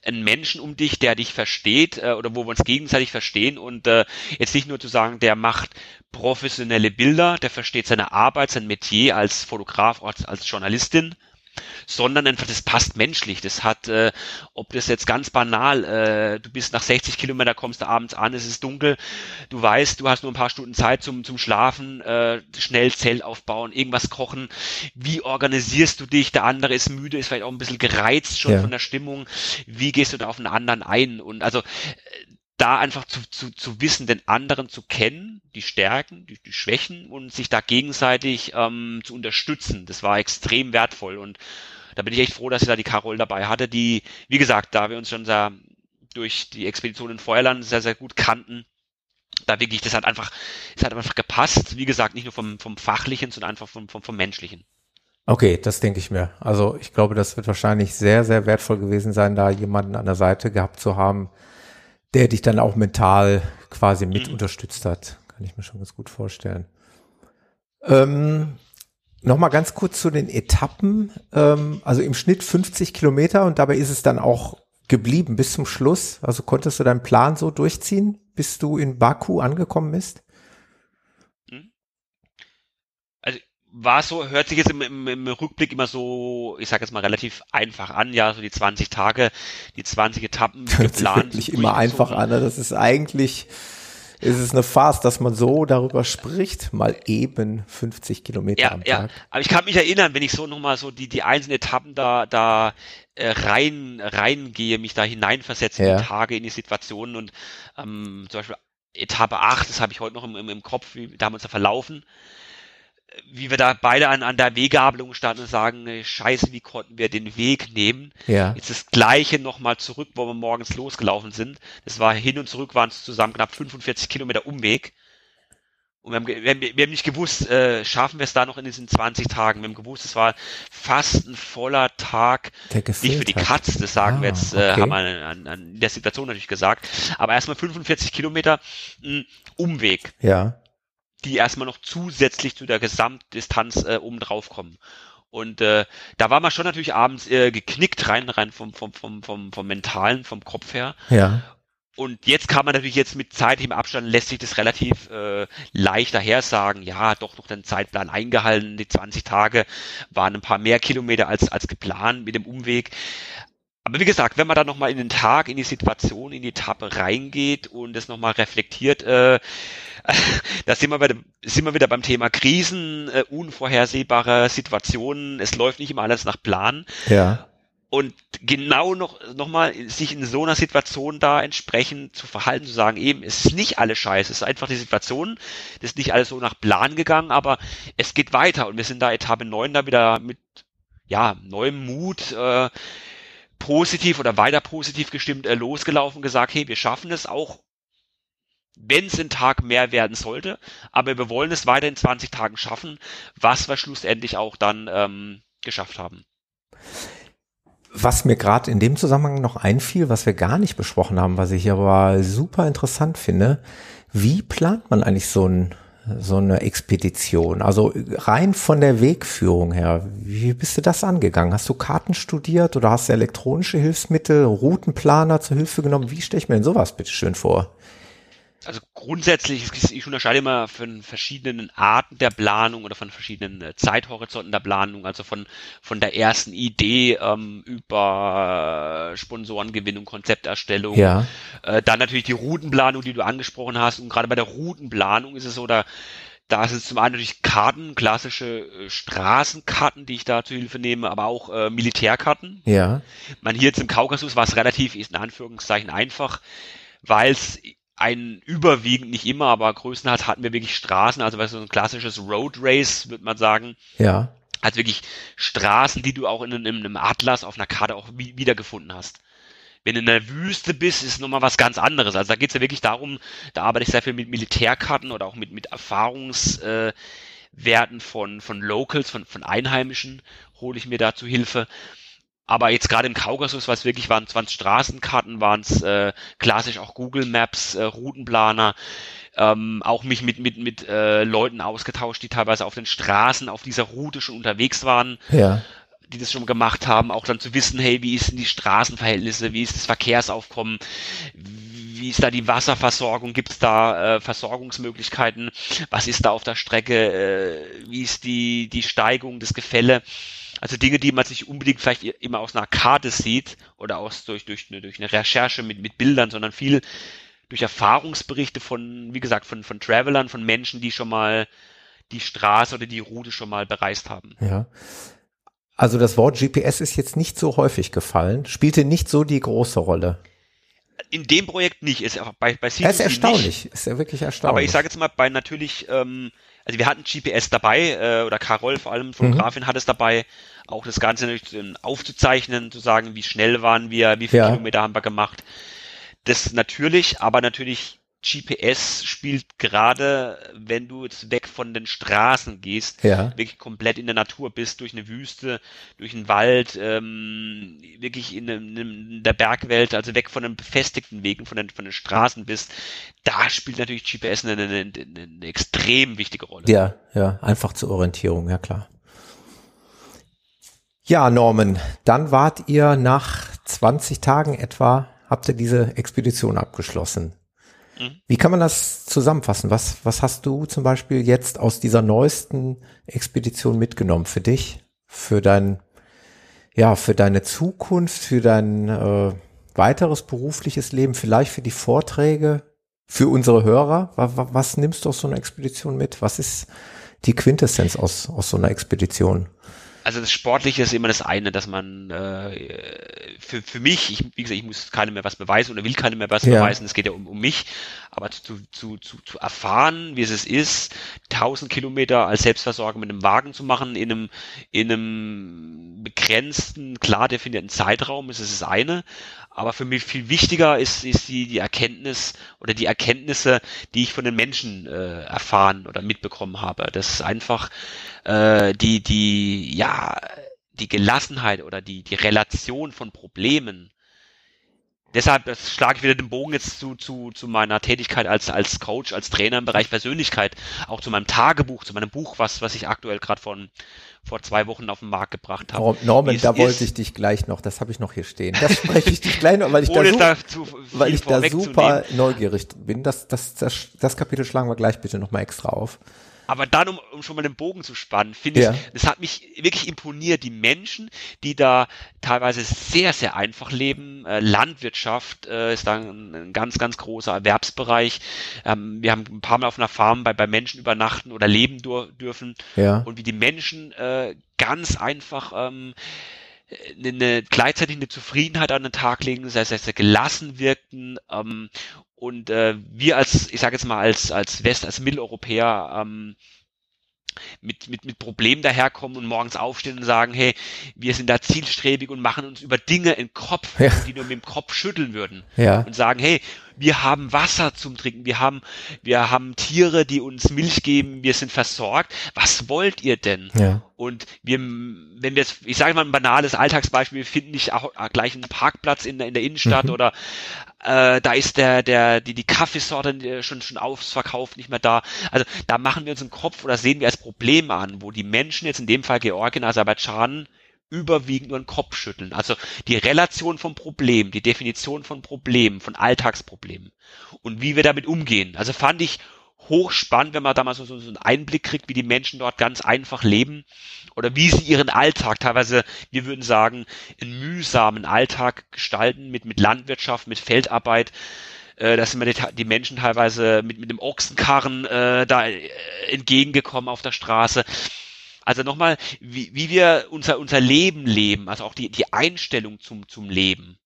einen Menschen um dich, der dich versteht äh, oder wo wir uns gegenseitig verstehen. Und äh, jetzt nicht nur zu sagen, der macht professionelle Bilder, der versteht seine Arbeit, sein Metier als Fotograf, als, als Journalistin, sondern einfach, das passt menschlich. Das hat, äh, ob das jetzt ganz banal, äh, du bist nach 60 Kilometer, kommst du abends an, es ist dunkel, du weißt, du hast nur ein paar Stunden Zeit zum, zum Schlafen, äh, schnell Zelt aufbauen, irgendwas kochen. Wie organisierst du dich? Der andere ist müde, ist vielleicht auch ein bisschen gereizt schon ja. von der Stimmung. Wie gehst du da auf einen anderen ein? Und also, da einfach zu, zu, zu wissen, den anderen zu kennen, die Stärken, die, die Schwächen und sich da gegenseitig ähm, zu unterstützen. Das war extrem wertvoll und da bin ich echt froh, dass ich da die Carol dabei hatte, die, wie gesagt, da wir uns schon sehr durch die Expedition in Feuerland sehr, sehr gut kannten, da wirklich, das hat einfach, es hat einfach gepasst, wie gesagt, nicht nur vom, vom Fachlichen, sondern einfach vom, vom, vom Menschlichen. Okay, das denke ich mir. Also ich glaube, das wird wahrscheinlich sehr, sehr wertvoll gewesen sein, da jemanden an der Seite gehabt zu haben, der dich dann auch mental quasi mit mhm. unterstützt hat. Kann ich mir schon ganz gut vorstellen. Ähm, Nochmal ganz kurz zu den Etappen. Ähm, also im Schnitt 50 Kilometer und dabei ist es dann auch geblieben bis zum Schluss. Also konntest du deinen Plan so durchziehen, bis du in Baku angekommen bist? War so, hört sich jetzt im, im, im Rückblick immer so, ich sage jetzt mal relativ einfach an, ja, so die 20 Tage, die 20 Etappen hört geplant. Sich immer einfach an, das ist eigentlich, ist es eine Farce, dass man so darüber spricht, mal eben 50 Kilometer ja, am Tag. Ja, aber ich kann mich erinnern, wenn ich so nochmal so die, die einzelnen Etappen da, da äh, rein, reingehe, mich da hineinversetze ja. in die Tage, in die Situationen und ähm, zum Beispiel Etappe 8, das habe ich heute noch im, im, im Kopf, wie, da haben wir uns da verlaufen wie wir da beide an, an der Weggabelung standen und sagen, scheiße, wie konnten wir den Weg nehmen? Ja. Jetzt das Gleiche nochmal zurück, wo wir morgens losgelaufen sind. Das war hin und zurück, waren es zusammen knapp 45 Kilometer Umweg. Und wir haben, wir haben, wir haben nicht gewusst, äh, schaffen wir es da noch in diesen 20 Tagen. Wir haben gewusst, es war fast ein voller Tag. Der nicht für die Katz, das sagen ah, wir jetzt, äh, haben wir an, an der Situation natürlich gesagt. Aber erstmal 45 Kilometer mh, Umweg. Ja die erstmal noch zusätzlich zu der Gesamtdistanz äh, oben drauf kommen. Und äh, da war man schon natürlich abends äh, geknickt rein, rein vom, vom, vom, vom, vom Mentalen, vom Kopf her. Ja. Und jetzt kann man natürlich jetzt mit zeitlichem Abstand lässt sich das relativ äh, leicht daher sagen, ja, doch noch den Zeitplan eingehalten, die 20 Tage waren ein paar mehr Kilometer als, als geplant mit dem Umweg. Aber wie gesagt, wenn man dann nochmal in den Tag, in die Situation, in die Etappe reingeht und das nochmal reflektiert, äh, da sind wir, bei, sind wir wieder beim Thema Krisen, äh, unvorhersehbare Situationen, es läuft nicht immer alles nach Plan. Ja. Und genau noch, noch mal sich in so einer Situation da entsprechend zu verhalten, zu sagen, eben, es ist nicht alles scheiße, es ist einfach die Situation, das ist nicht alles so nach Plan gegangen, aber es geht weiter und wir sind da Etappe 9 da wieder mit, ja, neuem Mut, äh, positiv oder weiter positiv gestimmt äh, losgelaufen, gesagt, hey, wir schaffen es auch wenn es ein Tag mehr werden sollte. Aber wir wollen es weiter in 20 Tagen schaffen, was wir schlussendlich auch dann ähm, geschafft haben. Was mir gerade in dem Zusammenhang noch einfiel, was wir gar nicht besprochen haben, was ich aber super interessant finde, wie plant man eigentlich so, ein, so eine Expedition? Also rein von der Wegführung her, wie bist du das angegangen? Hast du Karten studiert oder hast du elektronische Hilfsmittel, Routenplaner zur Hilfe genommen? Wie stelle ich mir denn sowas bitte schön vor? Also grundsätzlich, ich unterscheide immer von verschiedenen Arten der Planung oder von verschiedenen äh, Zeithorizonten der Planung, also von, von der ersten Idee ähm, über Sponsorengewinnung, Konzepterstellung, ja. äh, dann natürlich die Routenplanung, die du angesprochen hast und gerade bei der Routenplanung ist es so, da da ist es zum einen natürlich Karten, klassische äh, Straßenkarten, die ich da zu Hilfe nehme, aber auch äh, Militärkarten. Ja. Man hier jetzt im Kaukasus war es relativ, ist in Anführungszeichen einfach, weil es ein überwiegend, nicht immer, aber größtenteils hatten wir wirklich Straßen, also so ein klassisches Road Race, würde man sagen. Ja. Also wirklich Straßen, die du auch in, in einem Atlas auf einer Karte auch wiedergefunden hast. Wenn du in der Wüste bist, ist nochmal was ganz anderes. Also da geht es ja wirklich darum, da arbeite ich sehr viel mit Militärkarten oder auch mit, mit Erfahrungswerten äh, von, von Locals, von, von Einheimischen, hole ich mir da zu Hilfe. Aber jetzt gerade im Kaukasus, was wirklich waren, waren Straßenkarten, waren es äh, klassisch auch Google Maps, äh, Routenplaner, ähm, auch mich mit mit mit äh, Leuten ausgetauscht, die teilweise auf den Straßen auf dieser Route schon unterwegs waren. Ja. die das schon gemacht haben, auch dann zu wissen, hey, wie ist denn die Straßenverhältnisse, wie ist das Verkehrsaufkommen, wie ist da die Wasserversorgung, gibt es da äh, Versorgungsmöglichkeiten, was ist da auf der Strecke, äh, wie ist die, die Steigung, das Gefälle. Also Dinge, die man sich unbedingt vielleicht immer aus einer Karte sieht oder aus durch, durch, eine, durch eine Recherche mit, mit Bildern, sondern viel durch Erfahrungsberichte von, wie gesagt, von, von Travelern, von Menschen, die schon mal die Straße oder die Route schon mal bereist haben. Ja. Also das Wort GPS ist jetzt nicht so häufig gefallen, spielte nicht so die große Rolle. In dem Projekt nicht, ist bei, bei C2C ist erstaunlich, nicht. ist ja wirklich erstaunlich. Aber ich sage jetzt mal, bei natürlich, ähm, also wir hatten GPS dabei, äh, oder Carol vor allem, Fotografin mhm. hat es dabei, auch das Ganze natürlich aufzuzeichnen, zu sagen, wie schnell waren wir, wie viele ja. Kilometer haben wir gemacht. Das natürlich, aber natürlich GPS spielt gerade, wenn du jetzt weg von den Straßen gehst, ja. wirklich komplett in der Natur bist, durch eine Wüste, durch einen Wald, ähm, wirklich in, in, der Bergwelt, also weg von den befestigten Wegen, von den, von den Straßen bist, da spielt natürlich GPS eine, eine, eine, eine extrem wichtige Rolle. Ja, ja, einfach zur Orientierung, ja klar. Ja, Norman, dann wart ihr nach 20 Tagen etwa, habt ihr diese Expedition abgeschlossen. Mhm. Wie kann man das zusammenfassen? Was, was hast du zum Beispiel jetzt aus dieser neuesten Expedition mitgenommen für dich, für dein, ja, für deine Zukunft, für dein äh, weiteres berufliches Leben, vielleicht für die Vorträge, für unsere Hörer? Was, was nimmst du aus so einer Expedition mit? Was ist die Quintessenz aus, aus so einer Expedition? Also das Sportliche ist immer das eine, dass man äh, für, für mich, ich, wie gesagt, ich muss keinem mehr was beweisen oder will keinem mehr was ja. beweisen, es geht ja um, um mich, aber zu, zu, zu, zu erfahren, wie es ist, 1000 Kilometer als Selbstversorger mit einem Wagen zu machen, in einem, in einem begrenzten, klar definierten Zeitraum, ist es das eine, aber für mich viel wichtiger ist, ist die, die Erkenntnis oder die Erkenntnisse, die ich von den Menschen äh, erfahren oder mitbekommen habe. Das ist einfach äh, die, die, ja, die Gelassenheit oder die, die Relation von Problemen deshalb das schlage ich wieder den Bogen jetzt zu, zu, zu meiner Tätigkeit als, als Coach, als Trainer im Bereich Persönlichkeit, auch zu meinem Tagebuch, zu meinem Buch, was, was ich aktuell gerade von vor zwei Wochen auf den Markt gebracht habe. Oh, Norman, da wollte ich dich gleich noch, das habe ich noch hier stehen. Das spreche ich dich gleich noch, weil ich da, da weil ich da super neugierig bin. Das, das, das, das Kapitel schlagen wir gleich bitte nochmal extra auf. Aber dann, um, um schon mal den Bogen zu spannen, finde ja. ich, das hat mich wirklich imponiert, die Menschen, die da teilweise sehr, sehr einfach leben. Äh, Landwirtschaft äh, ist da ein, ein, ganz, ganz großer Erwerbsbereich. Ähm, wir haben ein paar Mal auf einer Farm bei, bei Menschen übernachten oder leben dürfen. Ja. Und wie die Menschen äh, ganz einfach ähm, eine, gleichzeitig eine Zufriedenheit an den Tag legen, sehr, sehr, sehr gelassen wirkten ähm, und äh, wir als, ich sage jetzt mal als als West, als Mitteleuropäer ähm, mit, mit, mit Problemen daherkommen und morgens aufstehen und sagen, hey, wir sind da zielstrebig und machen uns über Dinge im Kopf, ja. die nur mit dem Kopf schütteln würden. Ja. Und sagen, hey, wir haben Wasser zum Trinken, wir haben, wir haben Tiere, die uns Milch geben, wir sind versorgt. Was wollt ihr denn? Ja. Und wir, wenn wir jetzt, ich sage mal ein banales Alltagsbeispiel, wir finden nicht auch gleich einen Parkplatz in der, in der Innenstadt mhm. oder äh, da ist der, der, die, die Kaffeesorte schon, schon ausverkauft, nicht mehr da. Also da machen wir uns im Kopf oder sehen wir als Problem an, wo die Menschen, jetzt in dem Fall Georgien, Aserbaidschan, überwiegend nur den Kopf schütteln. Also die Relation von Problemen, die Definition von Problemen, von Alltagsproblemen und wie wir damit umgehen. Also fand ich hochspannend, wenn man da mal so, so einen Einblick kriegt, wie die Menschen dort ganz einfach leben oder wie sie ihren Alltag teilweise, wir würden sagen, einen mühsamen Alltag gestalten mit, mit Landwirtschaft, mit Feldarbeit. Äh, da sind mir die, die, Menschen teilweise mit, mit dem Ochsenkarren äh, da äh, entgegengekommen auf der Straße. Also nochmal, wie, wie wir unser, unser Leben leben, also auch die, die Einstellung zum, zum Leben.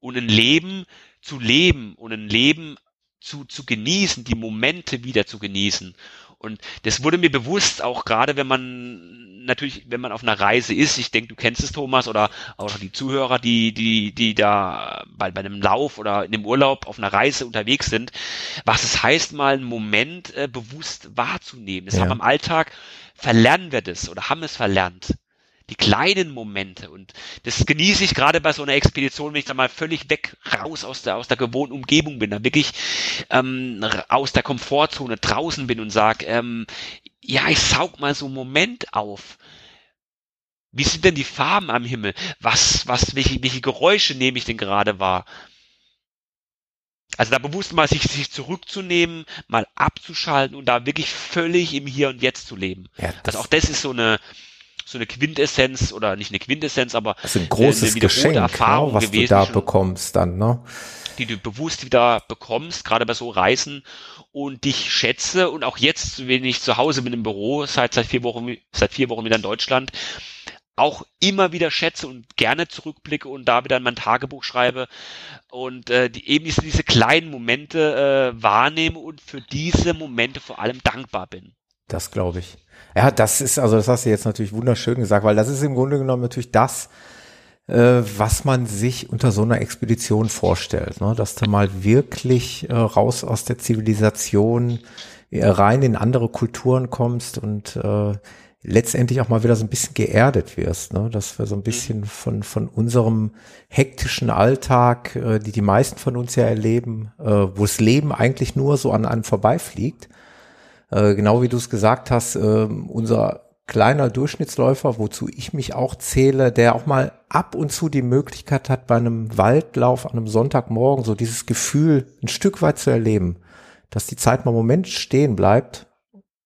Und ein Leben zu leben und ein Leben zu, zu genießen, die Momente wieder zu genießen. Und das wurde mir bewusst, auch gerade wenn man natürlich, wenn man auf einer Reise ist, ich denke, du kennst es, Thomas, oder auch die Zuhörer, die, die, die da bei, bei einem Lauf oder in dem Urlaub auf einer Reise unterwegs sind, was es heißt, mal einen Moment äh, bewusst wahrzunehmen. Das ja. haben wir im Alltag, verlernen wir das oder haben es verlernt die kleinen Momente und das genieße ich gerade bei so einer Expedition, wenn ich da mal völlig weg raus aus der aus der gewohnten Umgebung bin, da wirklich ähm, aus der Komfortzone draußen bin und sag, ähm, ja, ich saug mal so einen Moment auf. wie sind denn die Farben am Himmel? Was, was, welche, welche Geräusche nehme ich denn gerade wahr? Also da bewusst mal sich, sich zurückzunehmen, mal abzuschalten und da wirklich völlig im Hier und Jetzt zu leben. Ja, also auch das ist so eine, so eine Quintessenz oder nicht eine Quintessenz, aber also ein großes eine Geschenk, ne, Erfahrung was gewesen, du da bekommst dann, ne? Die du bewusst wieder bekommst, gerade bei so Reisen und dich schätze und auch jetzt, wenn ich zu Hause bin im Büro, seit seit vier Wochen seit vier Wochen wieder in Deutschland, auch immer wieder schätze und gerne zurückblicke und da wieder in mein Tagebuch schreibe und äh, die, eben diese, diese kleinen Momente äh, wahrnehme und für diese Momente vor allem dankbar bin. Das glaube ich. Ja, das ist, also das hast du jetzt natürlich wunderschön gesagt, weil das ist im Grunde genommen natürlich das, äh, was man sich unter so einer Expedition vorstellt, ne? dass du mal wirklich äh, raus aus der Zivilisation äh, rein in andere Kulturen kommst und äh, letztendlich auch mal wieder so ein bisschen geerdet wirst, ne? dass wir so ein bisschen von, von unserem hektischen Alltag, äh, die die meisten von uns ja erleben, äh, wo das Leben eigentlich nur so an einem vorbeifliegt. Äh, genau wie du es gesagt hast, äh, unser kleiner Durchschnittsläufer, wozu ich mich auch zähle, der auch mal ab und zu die Möglichkeit hat, bei einem Waldlauf an einem Sonntagmorgen so dieses Gefühl ein Stück weit zu erleben, dass die Zeit mal einen Moment stehen bleibt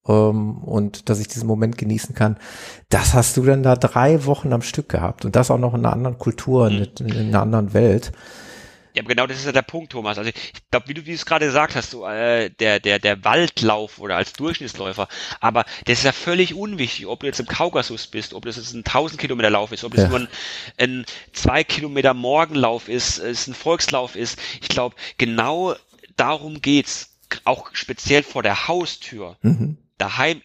ähm, und dass ich diesen Moment genießen kann. Das hast du dann da drei Wochen am Stück gehabt und das auch noch in einer anderen Kultur, mhm. in, in einer anderen Welt. Ja, genau das ist ja der Punkt, Thomas. Also ich glaube, wie du wie es gerade gesagt hast, so äh, der der der Waldlauf oder als Durchschnittsläufer, aber das ist ja völlig unwichtig, ob du jetzt im Kaukasus bist, ob das jetzt ein 1000 Kilometer Lauf ist, ob das ja. nur ein, ein zwei Kilometer Morgenlauf ist, es ein Volkslauf ist. Ich glaube, genau darum geht's, auch speziell vor der Haustür. Mhm daheim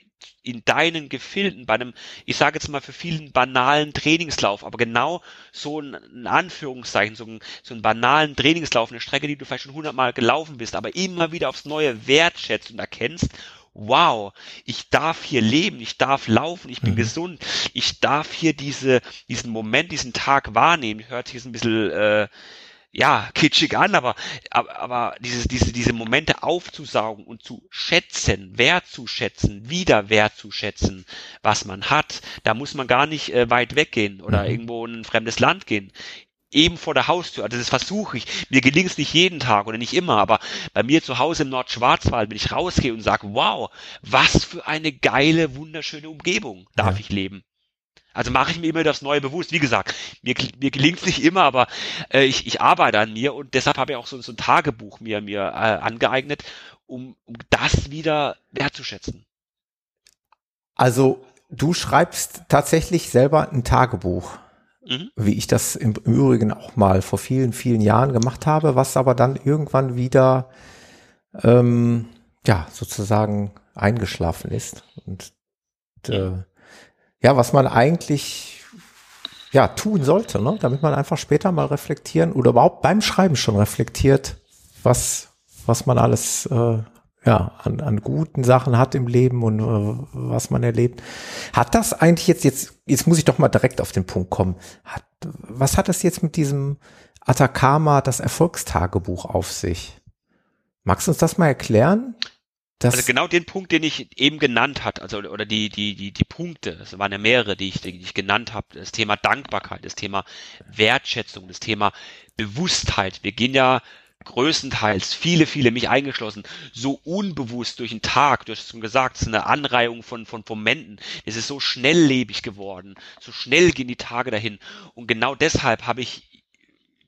in deinen Gefilden, bei einem, ich sage jetzt mal für vielen banalen Trainingslauf, aber genau so ein, ein Anführungszeichen, so ein, so einen banalen Trainingslauf, eine Strecke, die du vielleicht schon hundertmal gelaufen bist, aber immer wieder aufs Neue wertschätzt und erkennst, wow, ich darf hier leben, ich darf laufen, ich bin mhm. gesund, ich darf hier diese, diesen Moment, diesen Tag wahrnehmen, hört sich jetzt ein bisschen, äh, ja, kitschig an, aber, aber, aber diese, diese, diese Momente aufzusaugen und zu schätzen, wertzuschätzen, wieder wertzuschätzen, was man hat, da muss man gar nicht äh, weit weggehen oder mhm. irgendwo in ein fremdes Land gehen. Eben vor der Haustür, also das versuche ich. Mir gelingt es nicht jeden Tag oder nicht immer, aber bei mir zu Hause im Nordschwarzwald, wenn ich rausgehe und sage, wow, was für eine geile, wunderschöne Umgebung darf ja. ich leben. Also mache ich mir immer das Neue bewusst. Wie gesagt, mir, mir gelingt es nicht immer, aber äh, ich, ich arbeite an mir und deshalb habe ich auch so, so ein Tagebuch mir, mir äh, angeeignet, um, um das wieder wertzuschätzen. Also du schreibst tatsächlich selber ein Tagebuch. Mhm. Wie ich das im, im Übrigen auch mal vor vielen, vielen Jahren gemacht habe, was aber dann irgendwann wieder ähm, ja sozusagen eingeschlafen ist. Und äh, ja, was man eigentlich ja tun sollte, ne? damit man einfach später mal reflektieren oder überhaupt beim Schreiben schon reflektiert, was was man alles äh, ja an, an guten Sachen hat im Leben und äh, was man erlebt. Hat das eigentlich jetzt jetzt jetzt muss ich doch mal direkt auf den Punkt kommen. Hat, was hat das jetzt mit diesem Atacama das Erfolgstagebuch auf sich? Magst du uns das mal erklären? Das also genau den Punkt, den ich eben genannt hat, also oder die die die die Punkte, es waren ja mehrere, die ich, die ich genannt habe. Das Thema Dankbarkeit, das Thema Wertschätzung, das Thema Bewusstheit. Wir gehen ja größtenteils, viele, viele, mich eingeschlossen, so unbewusst durch den Tag, du hast schon gesagt, es ist eine Anreihung von, von Momenten, es ist so schnelllebig geworden, so schnell gehen die Tage dahin und genau deshalb habe ich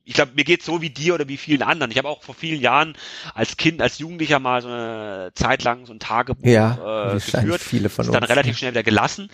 ich glaube, mir geht's so wie dir oder wie vielen anderen. Ich habe auch vor vielen Jahren als Kind, als Jugendlicher mal so eine Zeit lang so ein Tagebuch ja, äh, geführt, viele von uns, dann relativ schnell wieder gelassen.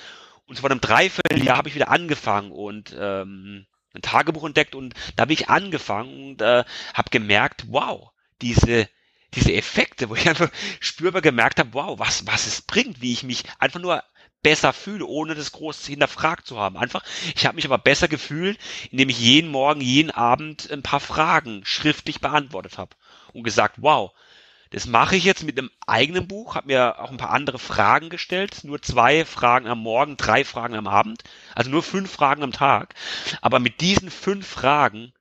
Und vor einem Dreivierteljahr habe ich wieder angefangen und ähm, ein Tagebuch entdeckt und da habe ich angefangen und äh, habe gemerkt, wow, diese diese Effekte, wo ich einfach spürbar gemerkt habe, wow, was was es bringt, wie ich mich einfach nur besser fühle, ohne das groß hinterfragt zu haben. Einfach, ich habe mich aber besser gefühlt, indem ich jeden Morgen, jeden Abend ein paar Fragen schriftlich beantwortet habe und gesagt, wow, das mache ich jetzt mit einem eigenen Buch, habe mir auch ein paar andere Fragen gestellt, nur zwei Fragen am Morgen, drei Fragen am Abend, also nur fünf Fragen am Tag. Aber mit diesen fünf Fragen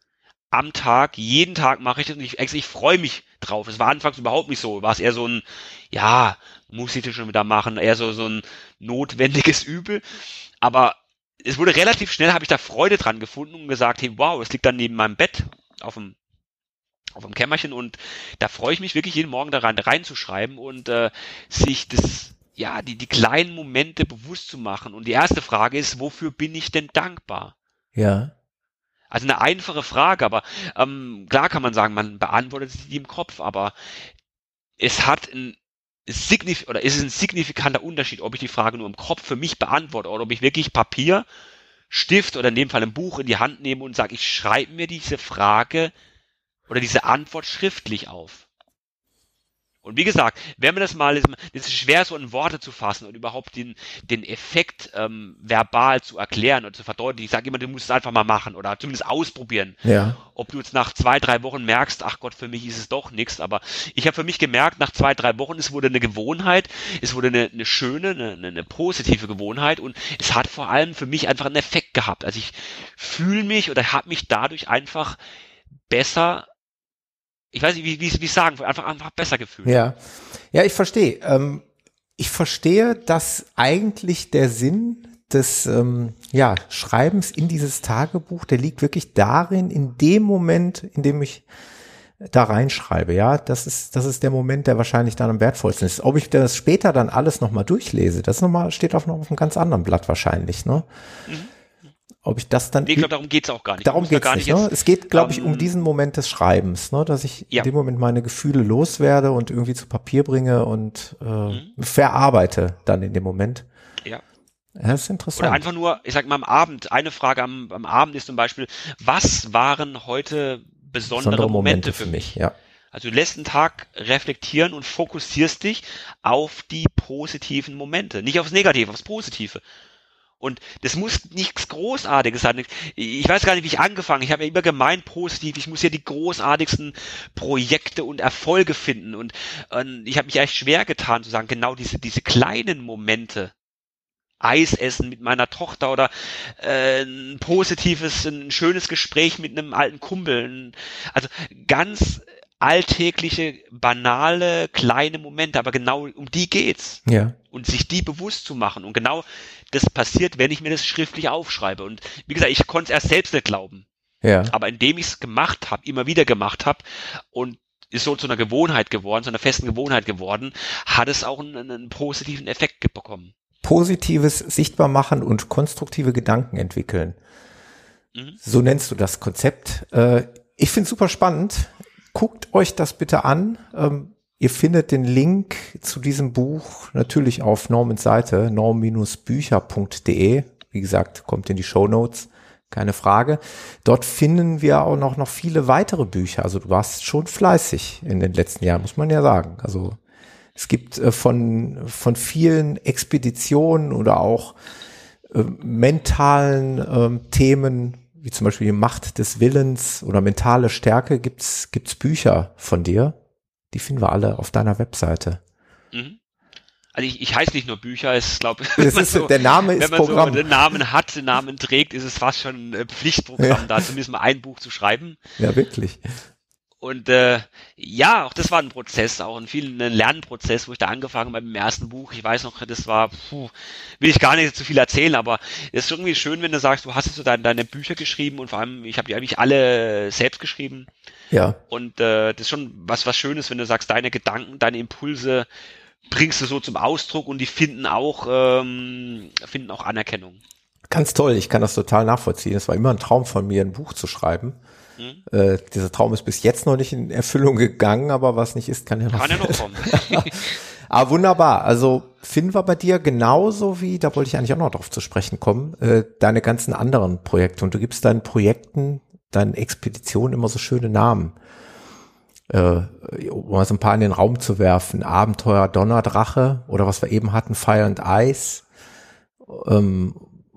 am Tag, jeden Tag mache ich das und ich, ich freue mich drauf. Es war anfangs überhaupt nicht so. War es eher so ein, ja, muss ich das schon wieder machen, eher so, so ein notwendiges Übel. Aber es wurde relativ schnell, habe ich da Freude dran gefunden und gesagt, hey, wow, es liegt dann neben meinem Bett auf dem auf dem Kämmerchen und da freue ich mich wirklich jeden Morgen daran reinzuschreiben und äh, sich das ja die die kleinen Momente bewusst zu machen. Und die erste Frage ist wofür bin ich denn dankbar? Ja. Also eine einfache Frage aber ähm, klar kann man sagen man beantwortet sie im Kopf aber es hat ein signif oder ist es ein signifikanter Unterschied, ob ich die Frage nur im Kopf für mich beantworte oder ob ich wirklich Papier, Stift oder in dem Fall ein Buch in die Hand nehme und sage, ich schreibe mir diese Frage oder diese Antwort schriftlich auf. Und wie gesagt, wenn man das mal, es ist schwer so in Worte zu fassen und überhaupt den, den Effekt ähm, verbal zu erklären oder zu verdeutlichen. Ich sage immer, du musst es einfach mal machen oder zumindest ausprobieren. Ja. Ob du jetzt nach zwei, drei Wochen merkst, ach Gott, für mich ist es doch nichts. Aber ich habe für mich gemerkt, nach zwei, drei Wochen, es wurde eine Gewohnheit, es wurde eine, eine schöne, eine, eine positive Gewohnheit und es hat vor allem für mich einfach einen Effekt gehabt. Also ich fühle mich oder habe mich dadurch einfach besser ich weiß nicht, wie, wie, wie sagen, einfach, einfach besser gefühlt. Ja, ja, ich verstehe. Ähm, ich verstehe, dass eigentlich der Sinn des ähm, ja, Schreibens in dieses Tagebuch, der liegt wirklich darin, in dem Moment, in dem ich da reinschreibe, ja, das ist, das ist der Moment, der wahrscheinlich dann am wertvollsten ist. Ob ich das später dann alles nochmal durchlese, das nochmal, steht auf, noch auf einem ganz anderen Blatt wahrscheinlich, ne? Mhm ob ich das dann. Nee, ich glaube, darum geht's auch gar nicht. Darum geht's nicht. Ne? Es geht, glaube ich, um ähm, diesen Moment des Schreibens, ne? dass ich ja. in dem Moment meine Gefühle loswerde und irgendwie zu Papier bringe und äh, mhm. verarbeite dann in dem Moment. Ja. Das ist interessant. Oder einfach nur, ich sag mal am Abend, eine Frage am, am Abend ist zum Beispiel, was waren heute besondere, besondere Momente, Momente, für mich? Ja. Also du lässt einen Tag reflektieren und fokussierst dich auf die positiven Momente, nicht aufs Negative, aufs Positive. Und das muss nichts Großartiges sein. Ich weiß gar nicht, wie ich angefangen. Ich habe ja immer gemeint positiv. Ich muss ja die großartigsten Projekte und Erfolge finden. Und, und ich habe mich echt schwer getan zu sagen, genau diese diese kleinen Momente. Eis essen mit meiner Tochter oder äh, ein positives, ein schönes Gespräch mit einem alten Kumpel. Also ganz alltägliche, banale, kleine Momente, aber genau um die geht's. Ja. Und sich die bewusst zu machen. Und genau das passiert, wenn ich mir das schriftlich aufschreibe. Und wie gesagt, ich konnte es erst selbst nicht glauben. Ja. Aber indem ich es gemacht habe, immer wieder gemacht habe und ist so zu einer Gewohnheit geworden, zu einer festen Gewohnheit geworden, hat es auch einen, einen positiven Effekt bekommen. Positives sichtbar machen und konstruktive Gedanken entwickeln. Mhm. So nennst du das Konzept. Äh, ich finde es super spannend. Guckt euch das bitte an. Ähm, Ihr findet den Link zu diesem Buch natürlich auf Normans Seite, norm-bücher.de. Wie gesagt, kommt in die Show Notes, keine Frage. Dort finden wir auch noch, noch viele weitere Bücher. Also du warst schon fleißig in den letzten Jahren, muss man ja sagen. Also es gibt äh, von, von vielen Expeditionen oder auch äh, mentalen äh, Themen, wie zum Beispiel die Macht des Willens oder mentale Stärke, gibt's gibt's Bücher von dir die finden wir alle auf deiner Webseite. Mhm. Also ich, ich heiße nicht nur Bücher, es glaube so, der Name ist wenn man Programm. so den Namen hat, den Namen trägt, ist es fast schon ein Pflichtprogramm, ja. da zumindest mal ein Buch zu schreiben. Ja, wirklich. Und äh, ja, auch das war ein Prozess, auch ein viel ein Lernprozess, wo ich da angefangen habe beim ersten Buch. Ich weiß noch, das war, puh, will ich gar nicht zu viel erzählen, aber es ist irgendwie schön, wenn du sagst, du hast jetzt so deine, deine Bücher geschrieben und vor allem, ich habe die eigentlich alle selbst geschrieben. Ja. Und äh, das ist schon was, was Schönes, wenn du sagst, deine Gedanken, deine Impulse bringst du so zum Ausdruck und die finden auch, ähm, finden auch Anerkennung. Ganz toll, ich kann das total nachvollziehen. Es war immer ein Traum von mir, ein Buch zu schreiben. Mhm. Äh, dieser Traum ist bis jetzt noch nicht in Erfüllung gegangen, aber was nicht ist, kann ja noch, kann ja noch kommen. aber wunderbar. Also finden wir bei dir genauso wie, da wollte ich eigentlich auch noch drauf zu sprechen kommen, äh, deine ganzen anderen Projekte. Und du gibst deinen Projekten, deinen Expeditionen immer so schöne Namen. Äh, um mal so ein paar in den Raum zu werfen. Abenteuer Donnerdrache oder was wir eben hatten, Fire and Ice. Ähm,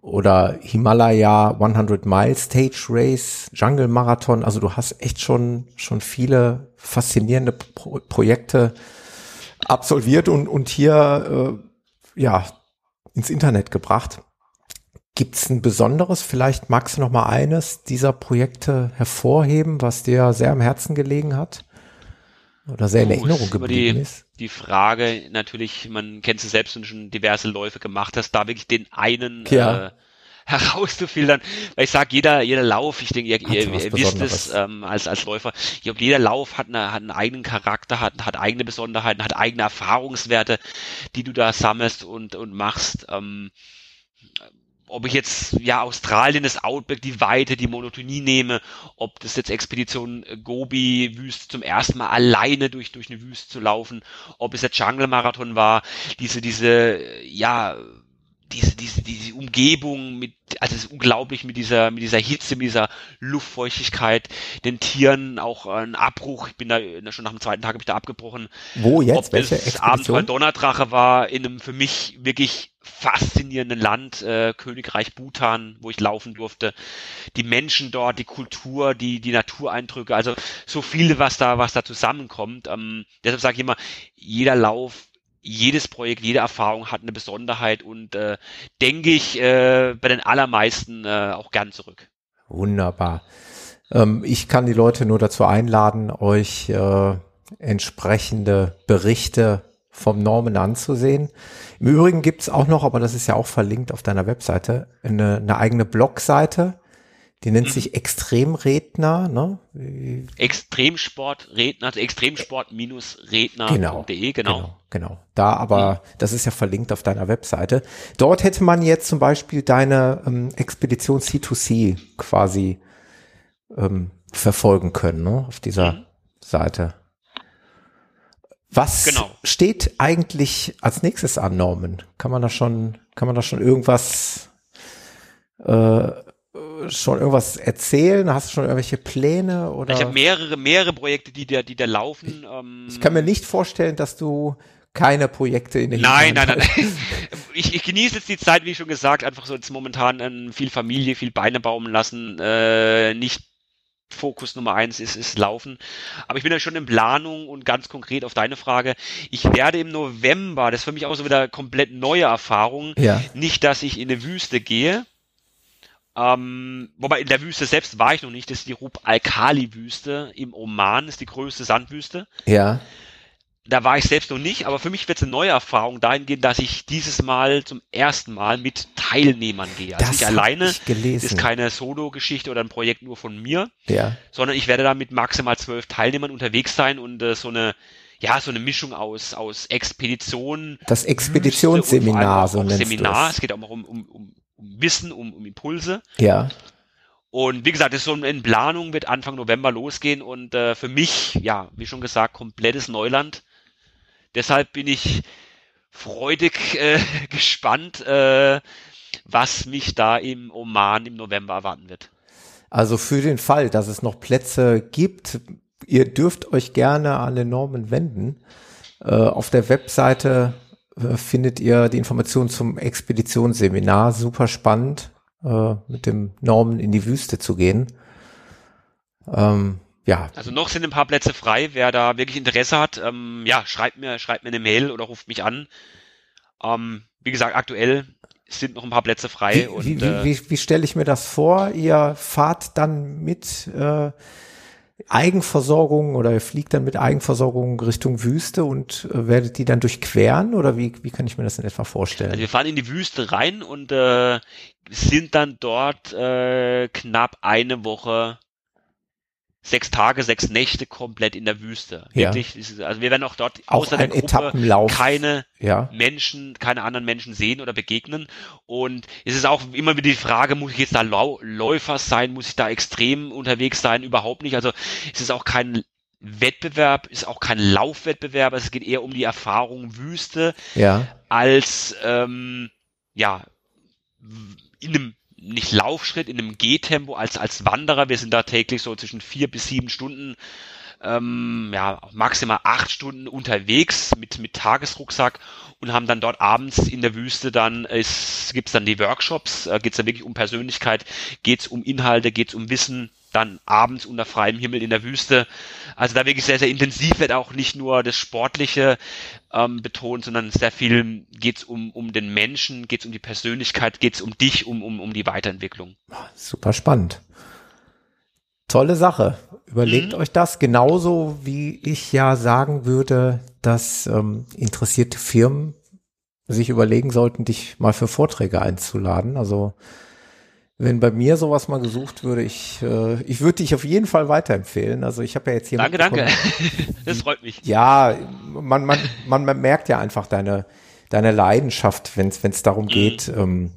oder Himalaya 100 Mile Stage Race, Jungle Marathon. Also du hast echt schon, schon viele faszinierende Pro Projekte absolviert und, und hier, äh, ja, ins Internet gebracht. Gibt's ein besonderes? Vielleicht magst du noch mal eines dieser Projekte hervorheben, was dir sehr am Herzen gelegen hat? Oder sehr in Erinnerung geblieben die, ist? Die Frage natürlich, man kennt es selbst, wenn du schon diverse Läufe gemacht hast, da wirklich den einen ja. äh, herauszufiltern, weil ich sage, jeder, jeder Lauf, ich denke, ihr, ihr, ihr wisst es ähm, als, als Läufer, ich glaube, jeder Lauf hat, eine, hat einen eigenen Charakter, hat, hat eigene Besonderheiten, hat eigene Erfahrungswerte, die du da sammelst und, und machst. Ähm, ob ich jetzt ja Australien, das Outback, die Weite, die Monotonie nehme, ob das jetzt Expedition Gobi Wüste zum ersten Mal alleine durch durch eine Wüste zu laufen, ob es jetzt Jungle Marathon war, diese diese ja diese, diese, diese Umgebung mit, also es ist unglaublich mit dieser, mit dieser Hitze, mit dieser Luftfeuchtigkeit, den Tieren auch ein Abbruch. Ich bin da schon nach dem zweiten Tag habe ich da abgebrochen. Wo jetzt? Ob Welche das Abenteuer Donnerdrache war in einem für mich wirklich faszinierenden Land, äh, Königreich Bhutan, wo ich laufen durfte. Die Menschen dort, die Kultur, die, die Natureindrücke, also so viele, was da, was da zusammenkommt. Ähm, deshalb sage ich immer, jeder Lauf jedes Projekt, jede Erfahrung hat eine Besonderheit und äh, denke ich äh, bei den allermeisten äh, auch gern zurück. Wunderbar. Ähm, ich kann die Leute nur dazu einladen, euch äh, entsprechende Berichte vom Norman anzusehen. Im Übrigen gibt's auch noch, aber das ist ja auch verlinkt auf deiner Webseite, eine, eine eigene Blogseite, die nennt mhm. sich Extremredner, ne? Extremsportredner, also Extremsport-redner.de, genau, genau, genau. Genau. Da aber, mhm. das ist ja verlinkt auf deiner Webseite. Dort hätte man jetzt zum Beispiel deine ähm, Expedition C2C quasi ähm, verfolgen können, ne? Auf dieser mhm. Seite. Was genau. steht eigentlich als nächstes an, Norman? Kann man da schon, kann man da schon irgendwas äh, schon irgendwas erzählen? Hast du schon irgendwelche Pläne? Oder? Ich habe mehrere, mehrere Projekte, die da, die da laufen. Ähm ich kann mir nicht vorstellen, dass du keine Projekte in der Nein, nein, nein. nein. Ich, ich genieße jetzt die Zeit, wie schon gesagt, einfach so jetzt momentan ähm, viel Familie, viel Beine baumen lassen, äh, nicht Fokus Nummer eins ist, ist Laufen. Aber ich bin ja schon in Planung und ganz konkret auf deine Frage. Ich werde im November, das ist für mich auch so wieder komplett neue Erfahrung, ja. nicht, dass ich in eine Wüste gehe, ähm, wobei in der Wüste selbst war ich noch nicht. Das ist die Rub Al-Khali-Wüste im Oman, ist die größte Sandwüste. Ja. Da war ich selbst noch nicht, aber für mich wird es eine neue Erfahrung dahingehend, dass ich dieses Mal zum ersten Mal mit Teilnehmern gehe. Also das nicht alleine, gelesen. ist keine Solo-Geschichte oder ein Projekt nur von mir, ja. sondern ich werde da mit maximal zwölf Teilnehmern unterwegs sein und äh, so eine ja, so eine Mischung aus, aus Expedition. Das Expeditionsseminar, so nennst Seminar. Es geht auch um, um, um um Wissen, um, um Impulse. Ja. Und wie gesagt, das ist so in Planung, wird Anfang November losgehen und äh, für mich, ja, wie schon gesagt, komplettes Neuland. Deshalb bin ich freudig äh, gespannt, äh, was mich da im Oman im November erwarten wird. Also für den Fall, dass es noch Plätze gibt, ihr dürft euch gerne an den Normen wenden. Äh, auf der Webseite äh, findet ihr die Informationen zum Expeditionsseminar. Super spannend, äh, mit dem Norman in die Wüste zu gehen. Ähm, ja. Also noch sind ein paar Plätze frei. Wer da wirklich Interesse hat, ähm, ja, schreibt mir, schreibt mir eine Mail oder ruft mich an. Ähm, wie gesagt, aktuell sind noch ein paar Plätze frei. Wie, und, wie, äh, wie, wie stelle ich mir das vor? Ihr fahrt dann mit äh, Eigenversorgung oder ihr fliegt dann mit Eigenversorgung Richtung Wüste und äh, werdet die dann durchqueren oder wie, wie kann ich mir das in etwa vorstellen? Also wir fahren in die Wüste rein und äh, sind dann dort äh, knapp eine Woche sechs Tage, sechs Nächte komplett in der Wüste. Ja. Wirklich, also wir werden auch dort auch außer der Gruppe keine ja. Menschen, keine anderen Menschen sehen oder begegnen. Und es ist auch immer wieder die Frage, muss ich jetzt da Läufer sein, muss ich da extrem unterwegs sein? Überhaupt nicht. Also es ist auch kein Wettbewerb, ist auch kein Laufwettbewerb, es geht eher um die Erfahrung Wüste ja. als ähm, ja in einem nicht Laufschritt, in einem Gehtempo als, als Wanderer. Wir sind da täglich so zwischen vier bis sieben Stunden, ähm, ja, maximal acht Stunden unterwegs mit, mit Tagesrucksack und haben dann dort abends in der Wüste dann, es gibt's dann die Workshops, äh, geht's dann wirklich um Persönlichkeit, geht's um Inhalte, geht's um Wissen, dann abends unter freiem Himmel in der Wüste. Also da wirklich sehr, sehr intensiv wird auch nicht nur das Sportliche ähm, betont, sondern sehr viel geht es um, um den Menschen, geht es um die Persönlichkeit, geht es um dich, um, um, um die Weiterentwicklung. Super spannend. Tolle Sache. Überlegt mhm. euch das genauso, wie ich ja sagen würde, dass ähm, interessierte Firmen sich überlegen sollten, dich mal für Vorträge einzuladen. Also Wenn bei mir sowas mal gesucht würde, ich, äh, ich würde dich auf jeden Fall weiterempfehlen. Also ich habe ja jetzt hier. Danke, danke. Das freut mich. Ja, man, man, man, man merkt ja einfach deine, deine Leidenschaft, wenn es darum mhm. geht, ähm,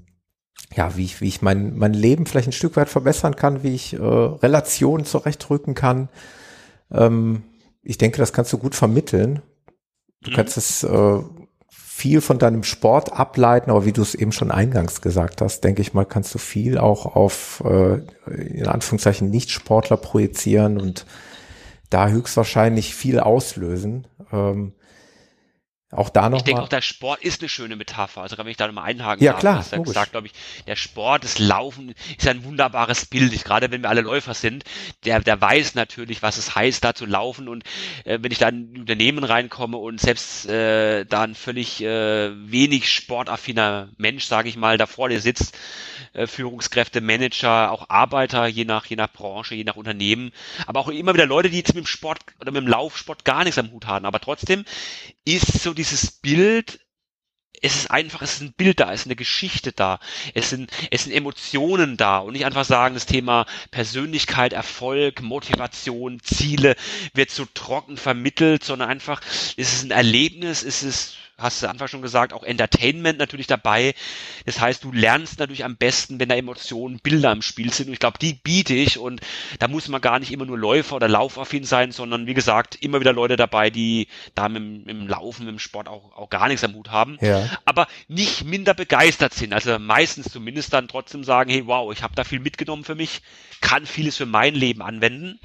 ja, wie ich, wie ich mein, mein Leben vielleicht ein Stück weit verbessern kann, wie ich äh, Relationen zurechtrücken kann. Ähm, ich denke, das kannst du gut vermitteln. Du mhm. kannst es äh, viel von deinem Sport ableiten, aber wie du es eben schon eingangs gesagt hast, denke ich mal, kannst du viel auch auf äh, in Anführungszeichen Nicht-Sportler projizieren und da höchstwahrscheinlich viel auslösen. Ähm, auch da noch. Ich denke auch, der Sport ist eine schöne Metapher. Also, wenn ich da nochmal einhaken ja, darf, klar, hast ja gesagt, glaube ich, der Sport, das Laufen ist ein wunderbares Bild. Ich, gerade wenn wir alle Läufer sind, der, der weiß natürlich, was es heißt, da zu laufen. Und äh, wenn ich da in ein Unternehmen reinkomme und selbst äh, da ein völlig äh, wenig sportaffiner Mensch, sage ich mal, da vor dir sitzt, äh, Führungskräfte, Manager, auch Arbeiter, je nach, je nach Branche, je nach Unternehmen, aber auch immer wieder Leute, die jetzt mit dem Sport oder mit dem Laufsport gar nichts am Hut haben. Aber trotzdem ist so dieses Bild, es ist einfach, es ist ein Bild da, es ist eine Geschichte da, es sind, es sind Emotionen da. Und nicht einfach sagen, das Thema Persönlichkeit, Erfolg, Motivation, Ziele wird so trocken vermittelt, sondern einfach, es ist ein Erlebnis, es ist hast du Anfang schon gesagt, auch Entertainment natürlich dabei. Das heißt, du lernst natürlich am besten, wenn da Emotionen, Bilder im Spiel sind. Und ich glaube, die biete ich und da muss man gar nicht immer nur Läufer oder Laufaffin sein, sondern wie gesagt, immer wieder Leute dabei, die da mit, mit dem Laufen, mit dem Sport auch, auch gar nichts am Hut haben. Ja. Aber nicht minder begeistert sind. Also meistens zumindest dann trotzdem sagen, hey, wow, ich habe da viel mitgenommen für mich, kann vieles für mein Leben anwenden.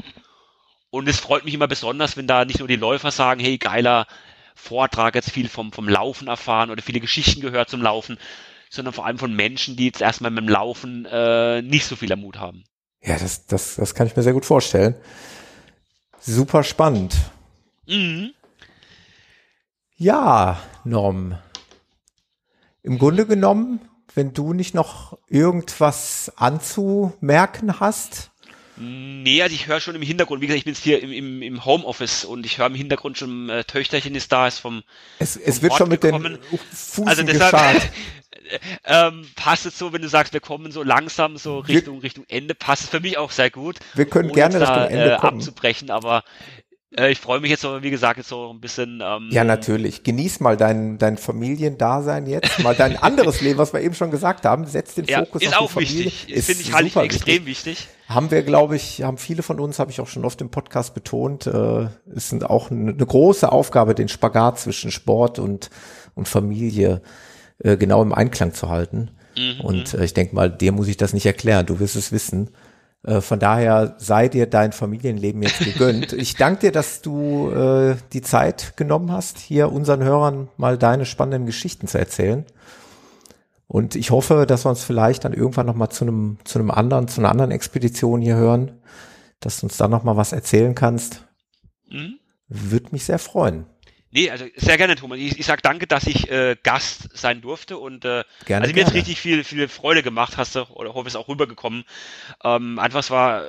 Und es freut mich immer besonders, wenn da nicht nur die Läufer sagen, hey, geiler Vortrag jetzt viel vom, vom Laufen erfahren oder viele Geschichten gehört zum Laufen, sondern vor allem von Menschen, die jetzt erstmal mit dem Laufen äh, nicht so viel Mut haben. Ja, das, das, das kann ich mir sehr gut vorstellen. Super spannend. Mhm. Ja, Norm. Im Grunde genommen, wenn du nicht noch irgendwas anzumerken hast, Nee, also ich höre schon im Hintergrund, wie gesagt, ich bin jetzt hier im, im, im Homeoffice und ich höre im Hintergrund schon, äh, Töchterchen ist da, ist vom Es, es wird schon mit gekommen. den Fußen also deshalb, ähm, passt es so, wenn du sagst, wir kommen so langsam so Richtung, wir, Richtung Ende, passt es für mich auch sehr gut. Wir können gerne da, Richtung Ende äh, kommen. abzubrechen, aber äh, ich freue mich jetzt so, wie gesagt, jetzt so ein bisschen. Ähm, ja, natürlich. Genieß mal dein, dein Familiendasein jetzt, mal dein anderes Leben, was wir eben schon gesagt haben. Setz den Fokus ja, auf die Familie. Wichtig. Ist, finde ich, halte extrem wichtig. wichtig. Haben wir, glaube ich, haben viele von uns, habe ich auch schon oft im Podcast betont, äh, ist auch eine, eine große Aufgabe, den Spagat zwischen Sport und, und Familie äh, genau im Einklang zu halten. Mhm. Und äh, ich denke mal, dir muss ich das nicht erklären. Du wirst es wissen. Äh, von daher sei dir dein Familienleben jetzt gegönnt. Ich danke dir, dass du äh, die Zeit genommen hast, hier unseren Hörern mal deine spannenden Geschichten zu erzählen. Und ich hoffe, dass wir uns vielleicht dann irgendwann noch mal zu einem zu einem anderen zu einer anderen Expedition hier hören, dass du uns dann noch mal was erzählen kannst. Mhm. Würde mich sehr freuen. Nee, also sehr gerne, Thomas. Ich, ich sag danke, dass ich äh, Gast sein durfte und äh, gerne, also mir hat richtig viel, viel Freude gemacht, hast du, oder hoffe es auch rübergekommen. Ähm, einfach es war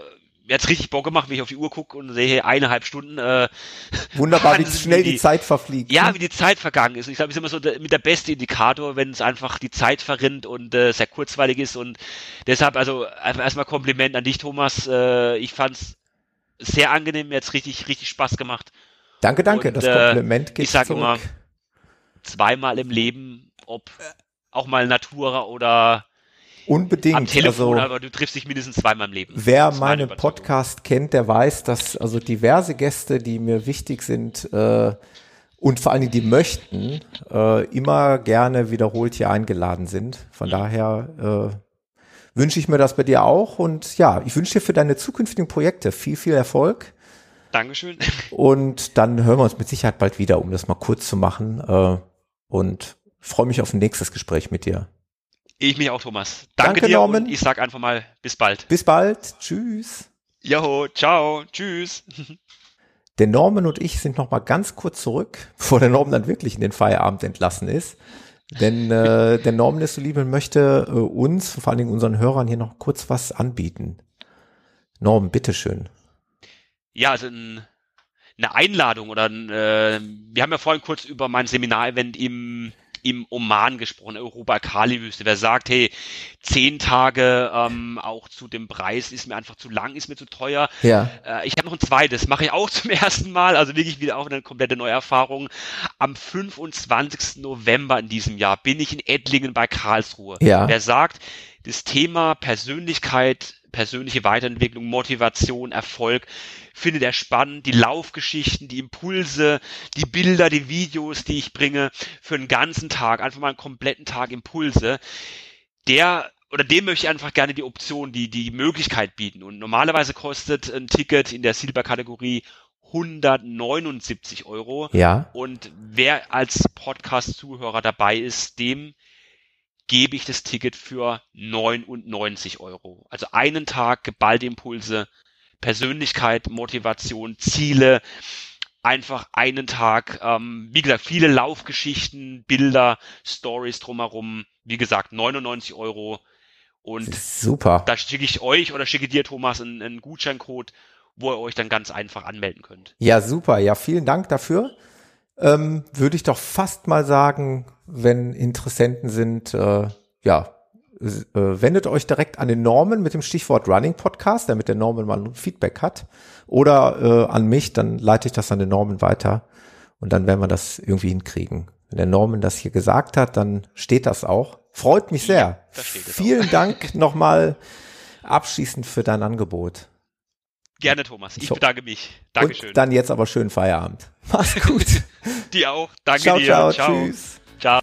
mir hat's richtig Bock gemacht, wenn ich auf die Uhr gucke und sehe eineinhalb Stunden. Äh, Wunderbar, wie schnell die, die, Zeit verfliegt. Ja, wie die Zeit vergangen ist. Ich glaube, es ist immer so der, mit der beste Indikator, wenn es einfach die Zeit verrinnt und äh, sehr kurzweilig ist. Und deshalb, also erstmal Kompliment an dich, Thomas. Äh, ich fand's sehr angenehm, mir hat's richtig, richtig Spaß gemacht. Danke, danke. Und, das Kompliment geht Ich sage immer, zweimal im Leben, ob auch mal Natura oder Unbedingt. Am Telefon, also, aber du triffst dich mindestens zweimal im Leben. Wer meinen Podcast kennt, der weiß, dass also diverse Gäste, die mir wichtig sind äh, und vor allen Dingen die möchten, äh, immer gerne wiederholt hier eingeladen sind. Von mhm. daher äh, wünsche ich mir das bei dir auch und ja, ich wünsche dir für deine zukünftigen Projekte viel, viel Erfolg. Dankeschön. Und dann hören wir uns mit Sicherheit bald wieder, um das mal kurz zu machen. Äh, und freue mich auf ein nächstes Gespräch mit dir. Ich mich auch, Thomas. Danke, Danke dir Norman. und ich sag einfach mal bis bald. Bis bald. Tschüss. Joho, ciao. Tschüss. Der Norman und ich sind noch mal ganz kurz zurück, bevor der Norman dann wirklich in den Feierabend entlassen ist. Denn äh, der Norman ist so lieb und möchte äh, uns, vor allen Dingen unseren Hörern hier noch kurz was anbieten. Norman, bitteschön ja, also ein, eine Einladung oder ein, äh, wir haben ja vorhin kurz über mein Seminarevent im im Oman gesprochen, Europa-Kali-Wüste. Wer sagt, hey, zehn Tage ähm, auch zu dem Preis ist mir einfach zu lang, ist mir zu teuer. Ja. Äh, ich habe noch ein zweites, mache ich auch zum ersten Mal, also wirklich wieder auch eine komplette Neuerfahrung. Am 25. November in diesem Jahr bin ich in Ettlingen bei Karlsruhe. Ja. Wer sagt, das Thema Persönlichkeit, persönliche Weiterentwicklung, Motivation, Erfolg findet er spannend. Die Laufgeschichten, die Impulse, die Bilder, die Videos, die ich bringe für einen ganzen Tag, einfach mal einen kompletten Tag Impulse. Der oder dem möchte ich einfach gerne die Option, die, die Möglichkeit bieten. Und normalerweise kostet ein Ticket in der Silber-Kategorie 179 Euro. Ja. Und wer als Podcast-Zuhörer dabei ist, dem gebe ich das Ticket für 99 Euro. Also einen Tag geballte Impulse, Persönlichkeit, Motivation, Ziele, einfach einen Tag, ähm, wie gesagt, viele Laufgeschichten, Bilder, Stories drumherum. Wie gesagt, 99 Euro. Und super. Da schicke ich euch oder schicke dir, Thomas, einen, einen Gutscheincode, wo ihr euch dann ganz einfach anmelden könnt. Ja, super. Ja, vielen Dank dafür ähm, würde ich doch fast mal sagen, wenn Interessenten sind, äh, ja, äh, wendet euch direkt an den Norman mit dem Stichwort Running Podcast, damit der Norman mal ein Feedback hat. Oder äh, an mich, dann leite ich das an den Norman weiter und dann werden wir das irgendwie hinkriegen. Wenn der Norman das hier gesagt hat, dann steht das auch. Freut mich sehr. Ja, Vielen auch. Dank nochmal abschließend für dein Angebot. Gerne, Thomas. Ich bedanke mich. Dankeschön. Und dann jetzt aber schönen Feierabend. Mach's gut. dir auch. Danke ciao, dir. Ciao, ciao. Tschüss. Ciao.